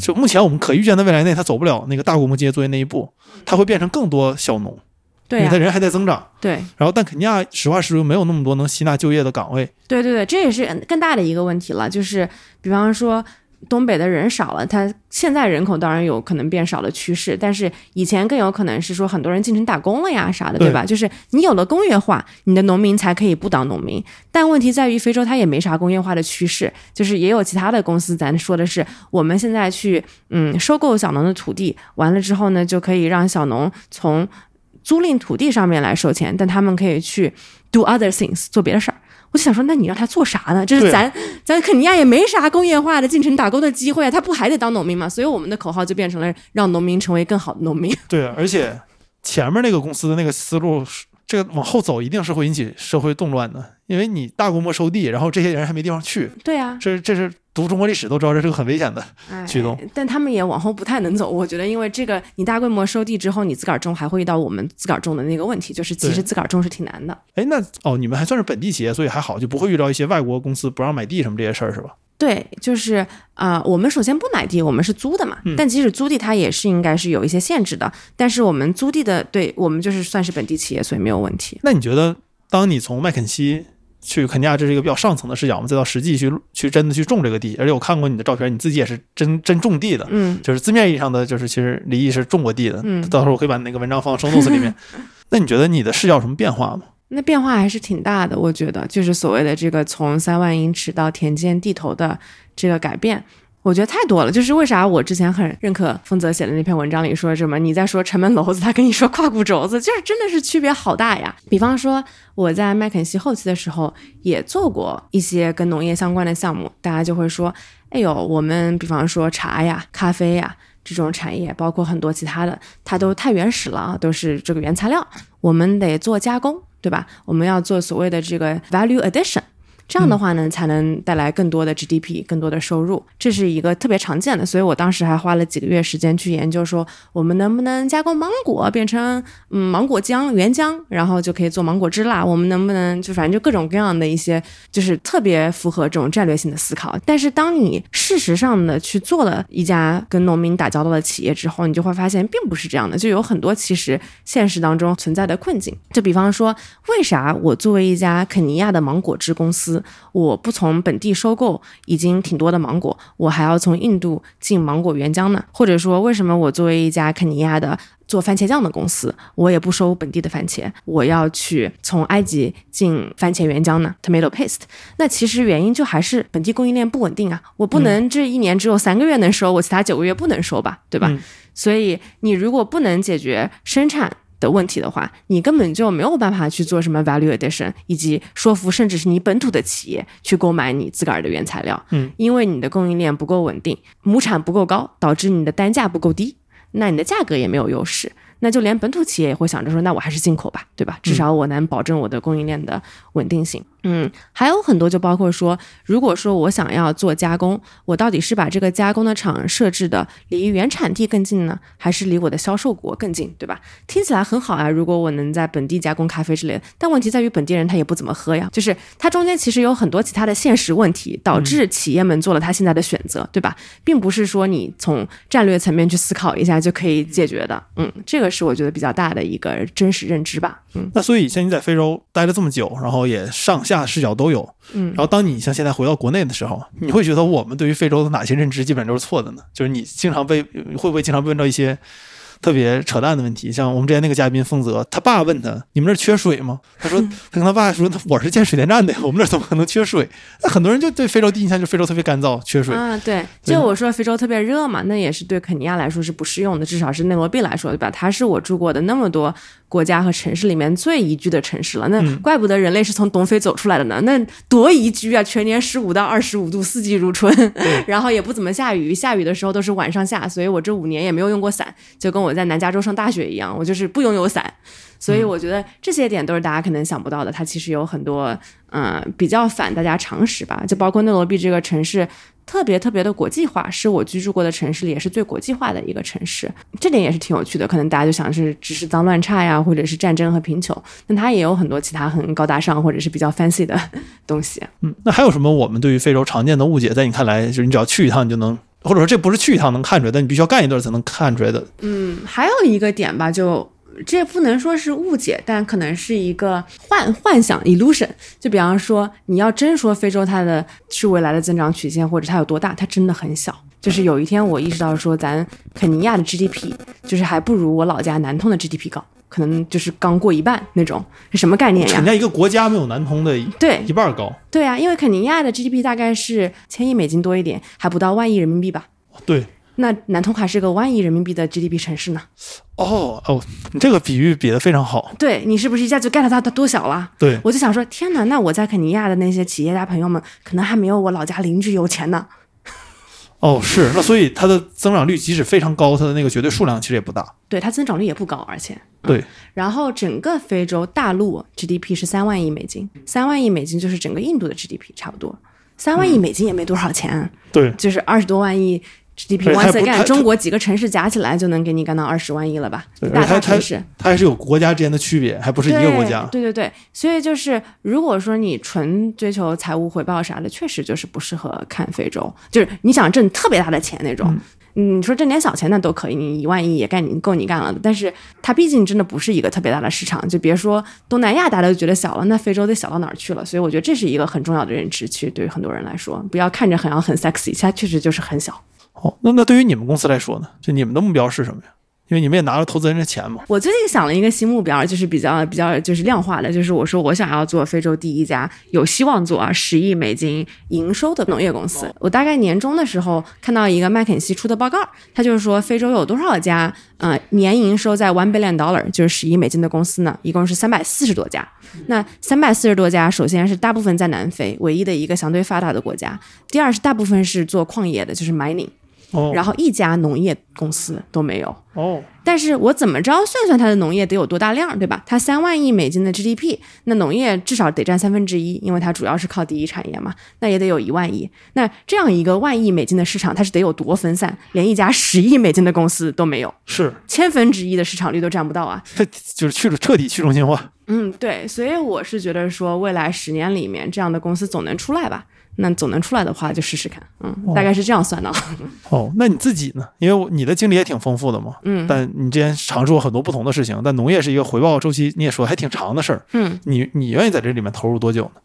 就目前我们可预见的未来内，它走不了那个大规模机械作业那一步，它会变成更多小农，对呀、因为它人还在增长。对。然后，但肯尼亚实话实说没有那么多能吸纳就业的岗位。对对对，这也是更大的一个问题了，就是比方说。东北的人少了，它现在人口当然有可能变少的趋势，但是以前更有可能是说很多人进城打工了呀啥的，对对吧？就是你有了工业化，你的农民才可以不当农民。但问题在于非洲它也没啥工业化的趋势，就是也有其他的公司，咱说的是我们现在去嗯收购小农的土地，完了之后呢，就可以让小农从租赁土地上面来收钱，但他们可以去 do other things 做别的事儿。我就想说，那你让他做啥呢？就是咱咱肯尼亚也没啥工业化的进城打工的机会啊，他不还得当农民吗？所以我们的口号就变成了让农民成为更好的农民。对，而且前面那个公司的那个思路是，这个往后走一定是会引起社会动乱的，因为你大规模收地，然后这些人还没地方去，对啊，这这是读中国历史都知道，这是个很危险的。哎驱动，但他们也往后不太能走。我觉得，因为这个你大规模收地之后，你自个儿种还会遇到我们自个儿种的那个问题，就是其实自个儿种是挺难的。哎，那哦，你们还算是本地企业，所以还好，就不会遇到一些外国公司不让买地什么这些事儿，是吧？对，就是啊、我们首先不买地，我们是租的嘛。嗯但即使租地，它也是应该是有一些限制的。但是我们租地的，对我们就是算是本地企业，所以没有问题。那你觉得，当你从麦肯锡去肯尼亚，这是一个比较上层的视角我们，再到实际去去真的去种这个地，而且我看过你的照片，你自己也是真真种地的，嗯就是字面意义上的，就是其实离毅是种过地的。嗯到时候我可以把那个文章放生动词里面。那你觉得你的视角有什么变化吗？那变化还是挺大的，我觉得，就是所谓的这个从三万英尺到田间地头的这个改变，我觉得太多了。就是为啥我之前很认可丰泽写的那篇文章里说什么，你在说城门楼子，他跟你说胯骨轴子，就是真的是区别好大呀。比方说我在麦肯锡后期的时候也做过一些跟农业相关的项目，大家就会说，哎呦，我们比方说茶呀、咖啡呀。这种产业，包括很多其他的，它都太原始了啊，都是这个原材料，我们得做加工，对吧？我们要做所谓的这个 value addition，这样的话呢，才能带来更多的 GDP，更多的收入，这是一个特别常见的。所以我当时还花了几个月时间去研究，说我们能不能加工芒果变成嗯芒果浆原浆，然后就可以做芒果汁啦。我们能不能就反正就各种各样的一些，就是特别符合这种战略性的思考。但是当你事实上的去做了一家跟农民打交道的企业之后，你就会发现并不是这样的，就有很多其实现实当中存在的困境。就比方说，为啥我作为一家肯尼亚的芒果汁公司，我不从本地收购已经挺多的芒果，我还要从印度进芒果原浆呢？或者说，为什么我作为一家肯尼亚的做番茄酱的公司，我也不收本地的番茄，我要去从埃及进番茄原浆呢？Tomato paste。那其实原因就还是本地供应链不稳定啊，我不能这一年只有三个月能收，我其他九个月不能收吧，对吧？嗯所以你如果不能解决生产的问题的话，你根本就没有办法去做什么 value addition，以及说服甚至是你本土的企业去购买你自个儿的原材料。嗯，因为你的供应链不够稳定，亩产不够高，导致你的单价不够低，那你的价格也没有优势。那就连本土企业也会想着说，那我还是进口吧，对吧？至少我能保证我的供应链的稳定性。嗯，还有很多，就包括说，如果说我想要做加工，我到底是把这个加工的厂设置的离原产地更近呢，还是离我的销售国更近，对吧？听起来很好啊，如果我能在本地加工咖啡之类的，但问题在于本地人他也不怎么喝呀，就是它中间其实有很多其他的现实问题，导致企业们做了他现在的选择，对吧？并不是说你从战略层面去思考一下就可以解决的。嗯，这个是我觉得比较大的一个真实认知吧。嗯那所以像你在非洲待了这么久，然后也上下视角都有，嗯然后当你像现在回到国内的时候，你会觉得我们对于非洲的哪些认知基本上都是错的呢？就是你经常被会不会经常被问到一些特别扯淡的问题？像我们之前那个嘉宾丰泽，他爸问他：“你们这儿缺水吗？”他说：“他跟他爸说，我是建水电站的，我们这儿怎么可能缺水？”那很多人就对非洲第一印象就是非洲特别干燥，缺水。啊，对，就我说非洲特别热嘛，那也是对肯尼亚来说是不适用的，至少是内罗毕来说，对吧？它是我住过的那么多国家和城市里面最宜居的城市了。那嗯怪不得人类是从东非走出来的呢，那多宜居啊！全年十五到二十五度，四季如春，然后也不怎么下雨，下雨的时候都是晚上下，所以我这五年也没有用过伞，就跟我我在南加州上大学一样，我就是不拥有伞。所以我觉得这些点都是大家可能想不到的，它其实有很多嗯、比较反大家常识吧，就包括内罗毕这个城市。特别特别的国际化，是我居住过的城市里也是最国际化的一个城市，这点也是挺有趣的。可能大家就想是只是脏乱差呀，或者是战争和贫穷，但它也有很多其他很高大上或者是比较 fancy 的东西。嗯，那还有什么我们对于非洲常见的误解，在你看来，就是你只要去一趟你就能，或者说这不是去一趟能看出来，但你必须要干一段才能看出来的。嗯，还有一个点吧，就这不能说是误解，但可能是一个幻幻想 illusion。就比方说，你要真说非洲它的是未来的增长曲线，或者它有多大，它真的很小。就是有一天我意识到说，咱肯尼亚的 GDP 就是还不如我老家南通的 GDP 高，可能就是刚过一半那种，是什么概念呀人？家一个国家没有南通的对一半儿高。对啊，因为肯尼亚的 GDP 大概是千亿美金多一点，还不到万亿人民币吧。对，那南通还是个万亿人民币的 GDP 城市呢。哦哦，你这个比喻比得非常好。对你是不是一下就 get 到它多小了？对，我就想说，天哪，那我在肯尼亚的那些企业家朋友们，可能还没有我老家邻居有钱呢。哦是，那所以它的增长率即使非常高，它的那个绝对数量其实也不大。对，它增长率也不高，而且。对，然后整个非洲大陆 GDP 是三万亿美金，三万亿美金就是整个印度的 GDP 差不多。三万亿美金也没多少钱，对，就是二十多万亿 GDP 对它 once 也不它 again，中国几个城市加起来就能给你干到二十万亿了吧？大大城市。它还是有国家之间的区别，还不是一个国家。对对对对，所以就是如果说你纯追求财务回报啥的，确实就是不适合看非洲。就是你想挣特别大的钱那种，你说挣点小钱那都可以，你一万亿也干你够你干了的。但是它毕竟真的不是一个特别大的市场，就别说东南亚大家都觉得小了，那非洲得小到哪儿去了？所以我觉得这是一个很重要的认知，其实对于很多人来说，不要看着好像很 sexy，它确实就是很小。哦，那那对于你们公司来说呢？就你们的目标是什么呀？因为你们也拿了投资人的钱嘛。我最近想了一个新目标，就是比较比较就是量化的，就是我说我想要做非洲第一家有希望做啊十亿美金营收的农业公司。我大概年终的时候看到一个麦肯锡出的报告，他就是说非洲有多少家呃年营收在 one billion dollar 就是十亿美金的公司呢？一共是三百四十多家。那三百四十多家，首先是大部分在南非，唯一的一个相对发达的国家；第二是大部分是做矿业的，就是 mining。哦，然后一家农业公司都没有。哦，但是我怎么着算算它的农业得有多大量，对吧？它三万亿美金的 GDP，那农业至少得占三分之一，因为它主要是靠第一产业嘛，那也得有一万亿。那这样一个万亿美金的市场，它是得有多分散？连一家十亿美金的公司都没有，是千分之一的市场率都占不到啊！这就是去彻底去中心化。嗯，对，所以我是觉得说，未来十年里面这样的公司总能出来吧。那总能出来的话，就试试看，嗯，大概是这样算的。哦，那你自己呢？因为你的经历也挺丰富的嘛，嗯，但你之前尝试过很多不同的事情，但农业是一个回报周期，你也说还挺长的事儿，嗯，你你愿意在这里面投入多久呢？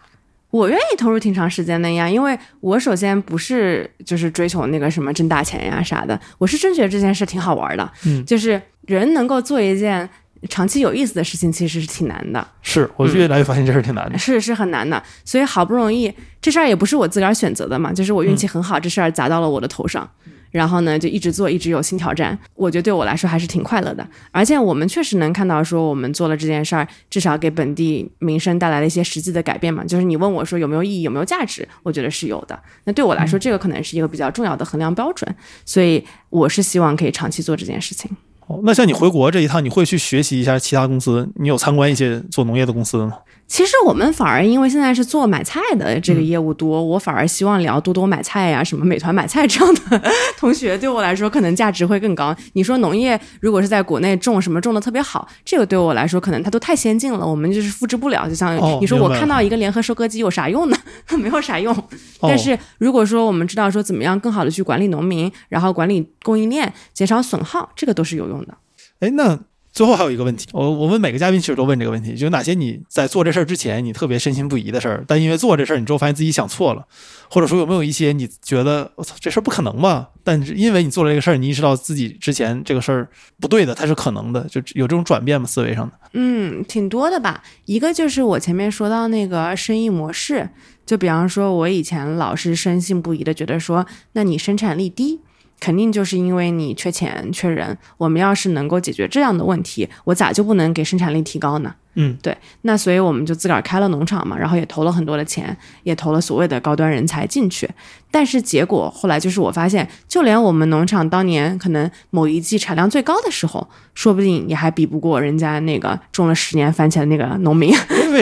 我愿意投入挺长时间的呀，因为我首先不是就是追求那个什么挣大钱呀啥的，我是真觉得这件事挺好玩的，嗯，就是人能够做一件。长期有意思的事情其实是挺难的，是我越来越发现这事儿挺难的，是是很难的，所以好不容易这事儿也不是我自个儿选择的嘛，就是我运气很好，这事儿砸到了我的头上，然后呢就一直做，一直有新挑战，我觉得对我来说还是挺快乐的，而且我们确实能看到说我们做了这件事儿，至少给本地民生带来了一些实际的改变嘛，就是你问我说有没有意义，有没有价值，我觉得是有的，那对我来说这个可能是一个比较重要的衡量标准，所以我是希望可以长期做这件事情。哦，那像你回国这一趟，你会去学习一下其他公司？你有参观一些做农业的公司吗？其实我们反而因为现在是做买菜的这个业务多，我反而希望聊多多买菜呀，什么美团买菜这样的同学，对我来说可能价值会更高。你说农业如果是在国内种什么种的特别好，这个对我来说可能它都太先进了，我们就是复制不了。就像你说我看到一个联合收割机有啥用呢？没有啥用。但是如果说我们知道说怎么样更好的去管理农民，然后管理供应链，减少损耗，这个都是有用的。哎，那。最后还有一个问题，我我问每个嘉宾其实都问这个问题，就哪些你在做这事儿之前你特别深信不疑的事儿，但因为做这事儿你之后发现自己想错了，或者说有没有一些你觉得我操这事儿不可能吧？但是因为你做了这个事儿，你意识到自己之前这个事儿不对的，它是可能的，就有这种转变吗？思维上的？嗯，挺多的吧。一个就是我前面说到那个生意模式，就比方说我以前老是深信不疑的觉得说，那你生产力低。肯定就是因为你缺钱缺人，我们要是能够解决这样的问题，我咋就不能给生产力提高呢？嗯，对，那所以我们就自个儿开了农场嘛，然后也投了很多的钱，也投了所谓的高端人才进去。但是结果后来就是我发现，就连我们农场当年可能某一季产量最高的时候，说不定也还比不过人家那个种了十年番茄的那个农民，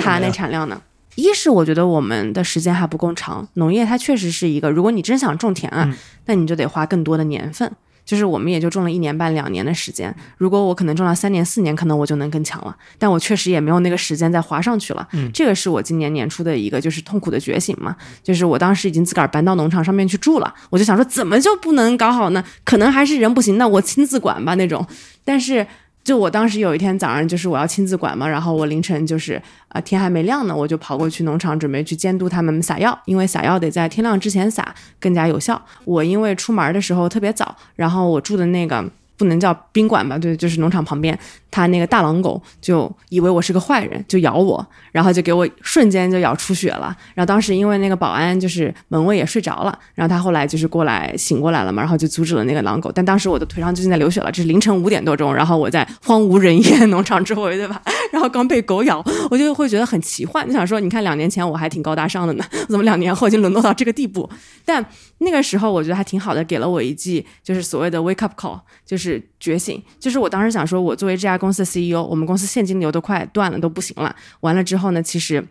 他那产量呢。一是我觉得我们的时间还不够长，农业它确实是一个，如果你真想种田啊，那你就得花更多的年份。就是我们也就种了一年半两年的时间，如果我可能种了三年四年，可能我就能更强了。但我确实也没有那个时间再滑上去了。嗯，这个是我今年年初的一个就是痛苦的觉醒嘛，就是我当时已经自个儿搬到农场上面去住了，我就想说怎么就不能搞好呢？可能还是人不行，那我亲自管吧那种。但是。就我当时有一天早上，就是我要亲自管嘛，然后我凌晨就是啊天还没亮呢，我就跑过去农场准备去监督他们撒药，因为撒药得在天亮之前撒更加有效。我因为出门的时候特别早，然后我住的那个不能叫宾馆吧，对，就是农场旁边。他那个大狼狗就以为我是个坏人，就咬我，然后就给我瞬间就咬出血了。然后当时因为那个保安就是门卫也睡着了，然后他后来就是过来醒过来了嘛，然后就阻止了那个狼狗。但当时我的腿上就正在流血了，这是凌晨五点多钟，然后我在荒无人烟农场周围，对吧？然后刚被狗咬，我就会觉得很奇幻，就想说，你看两年前我还挺高大上的呢，怎么两年后已经沦落到这个地步？但那个时候我觉得还挺好的，给了我一记就是所谓的 wake up call，就是觉醒。就是我当时想说，我作为这家。公司的 CEO，我们公司现金流都快断了，都不行了。完了之后呢，其实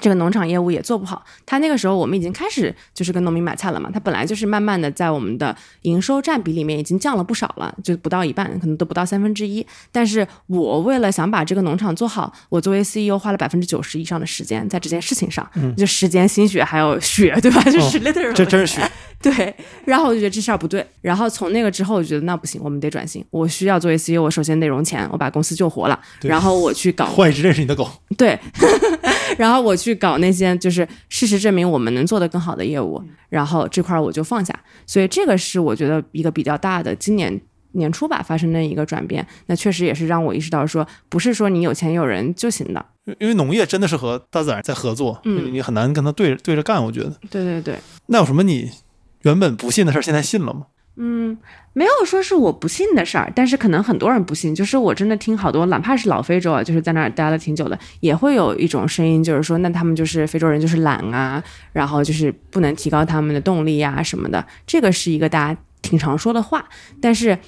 这个农场业务也做不好。他那个时候，我们已经开始就是跟农民买菜了嘛。他本来就是慢慢的在我们的营收占比里面已经降了不少了，就不到一半，可能都不到三分之一。但是我为了想把这个农场做好，我作为 CEO 花了百分之九十以上的时间在这件事情上，就时间、心血还有血，对吧？就是这真是血。对，然后我就觉得这事儿不对，然后从那个之后，我就觉得那不行，我们得转型，我需要做 SEO，我首先得融钱，我把公司救活了，然后我去搞 换一只认识你的狗。对，然后我去搞那些就是事实证明我们能做得更好的业务，然后这块儿我就放下，所以这个是我觉得一个比较大的今年。年初吧发生的一个转变，那确实也是让我意识到说，不是说你有钱有人就行的。因为农业真的是和大自然在合作，嗯你很难跟他对对着干。我觉得，对对对，那有什么你原本不信的事儿，现在信了吗？嗯，没有说是我不信的事儿，但是可能很多人不信。就是我真的听好多，哪怕是老非洲啊，就是在那儿待了挺久的，也会有一种声音，就是说，那他们就是非洲人就是懒啊，然后就是不能提高他们的动力呀、什么的。这个是一个大家挺常说的话，但是。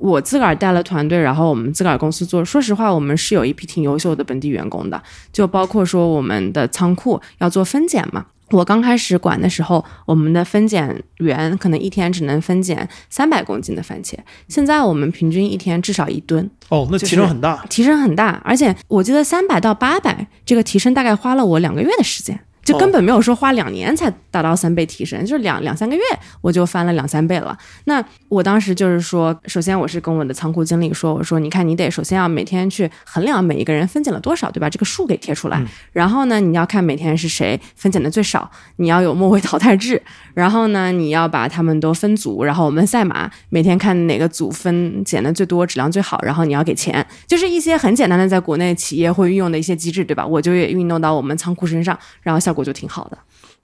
我自个儿带了团队，然后我们自个儿公司做。说实话，我们是有一批挺优秀的本地员工的，就包括说我们的仓库要做分拣嘛。我刚开始管的时候，我们的分拣员可能一天只能分拣三百公斤的番茄，现在我们平均一天至少一吨，哦，那提升很大。提升很大。而且我记得三百到八百这个提升大概花了我两个月的时间。就根本没有说花两年才达到三倍提升，就是两两三个月我就翻了两三倍了。那我当时就是说，首先我是跟我的仓库经理说，我说你看你得首先要每天去衡量每一个人分拣了多少，对吧？这个数给贴出来。然后呢，你要看每天是谁分拣的最少，你要有末位淘汰制。然后呢，你要把他们都分组，然后我们赛马每天看哪个组分拣的最多，质量最好，然后你要给钱，就是一些很简单的在国内企业会运用的一些机制，对吧？我就也运用到我们仓库身上，然后效果就挺好的。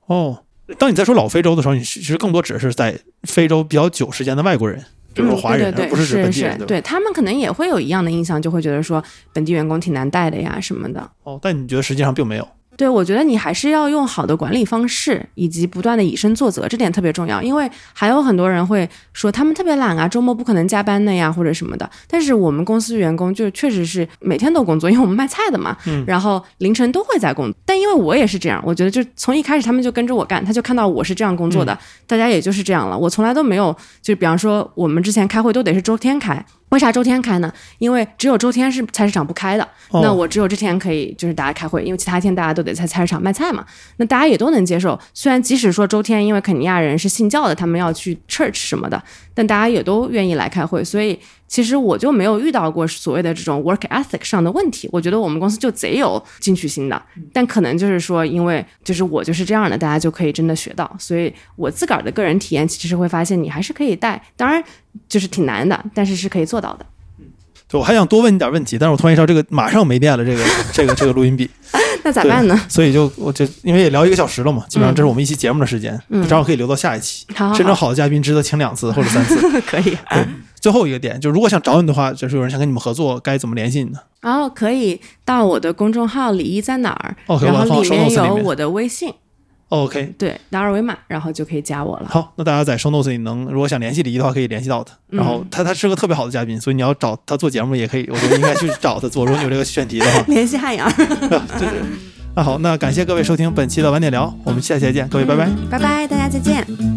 哦，当你在说老非洲的时候，你其实更多指的是在非洲比较久时间的外国人，比如说华人，嗯、对对对而不是指本地是人，对？对他们可能也会有一样的印象，就会觉得说本地员工挺难带的呀什么的。哦，但你觉得实际上并没有。对，我觉得你还是要用好的管理方式，以及不断的以身作则，这点特别重要。因为还有很多人会说他们特别懒啊，周末不可能加班的呀，或者什么的。但是我们公司员工就确实是每天都工作，因为我们卖菜的嘛，嗯然后凌晨都会在工作。但因为我也是这样，我觉得就从一开始他们就跟着我干，他就看到我是这样工作的，大家也就是这样了。我从来都没有，就比方说我们之前开会都得是周天开。为啥周天开呢？因为只有周天是菜市场不开的，哦那我只有这天可以就是大家开会，因为其他天大家都得在菜市场卖菜嘛。那大家也都能接受。虽然即使说周天，因为肯尼亚人是信教的，他们要去 church 什么的，但大家也都愿意来开会。所以其实我就没有遇到过所谓的这种 work ethic 上的问题。我觉得我们公司就贼有进取心的，但可能就是说，因为就是我就是这样的，大家就可以真的学到。所以我自个儿的个人体验其实会发现，你还是可以带，当然就是挺难的，但是是可以做到的。对，我还想多问你点问题，但是我突然意识到这个马上没电了，这个这个这个录音笔，那咋办呢？所以就我就因为也聊一个小时了嘛，基本上这是我们一期节目的时间，嗯正好可以留到下一期。好好真正好的嘉宾值得请两次或者三次。可以。最后一个点，就如果想找你的话，就是有人想跟你们合作，该怎么联系你呢？然后可以到我的公众号“李一在哪儿”，哦然后里面有我的微信，哦 OK，对，打二维码，然后就可以加我了。好，那大家在 show notes 里能，如果想联系李一的话，可以联系到他。然后他他是个特别好的嘉宾，所以你要找他做节目也可以，我觉得应该去 找他做。如果你有这个选题的话，联系汉阳，对。那好，那感谢各位收听本期的晚点聊，我们下期再见，各位拜拜。拜拜，大家再见。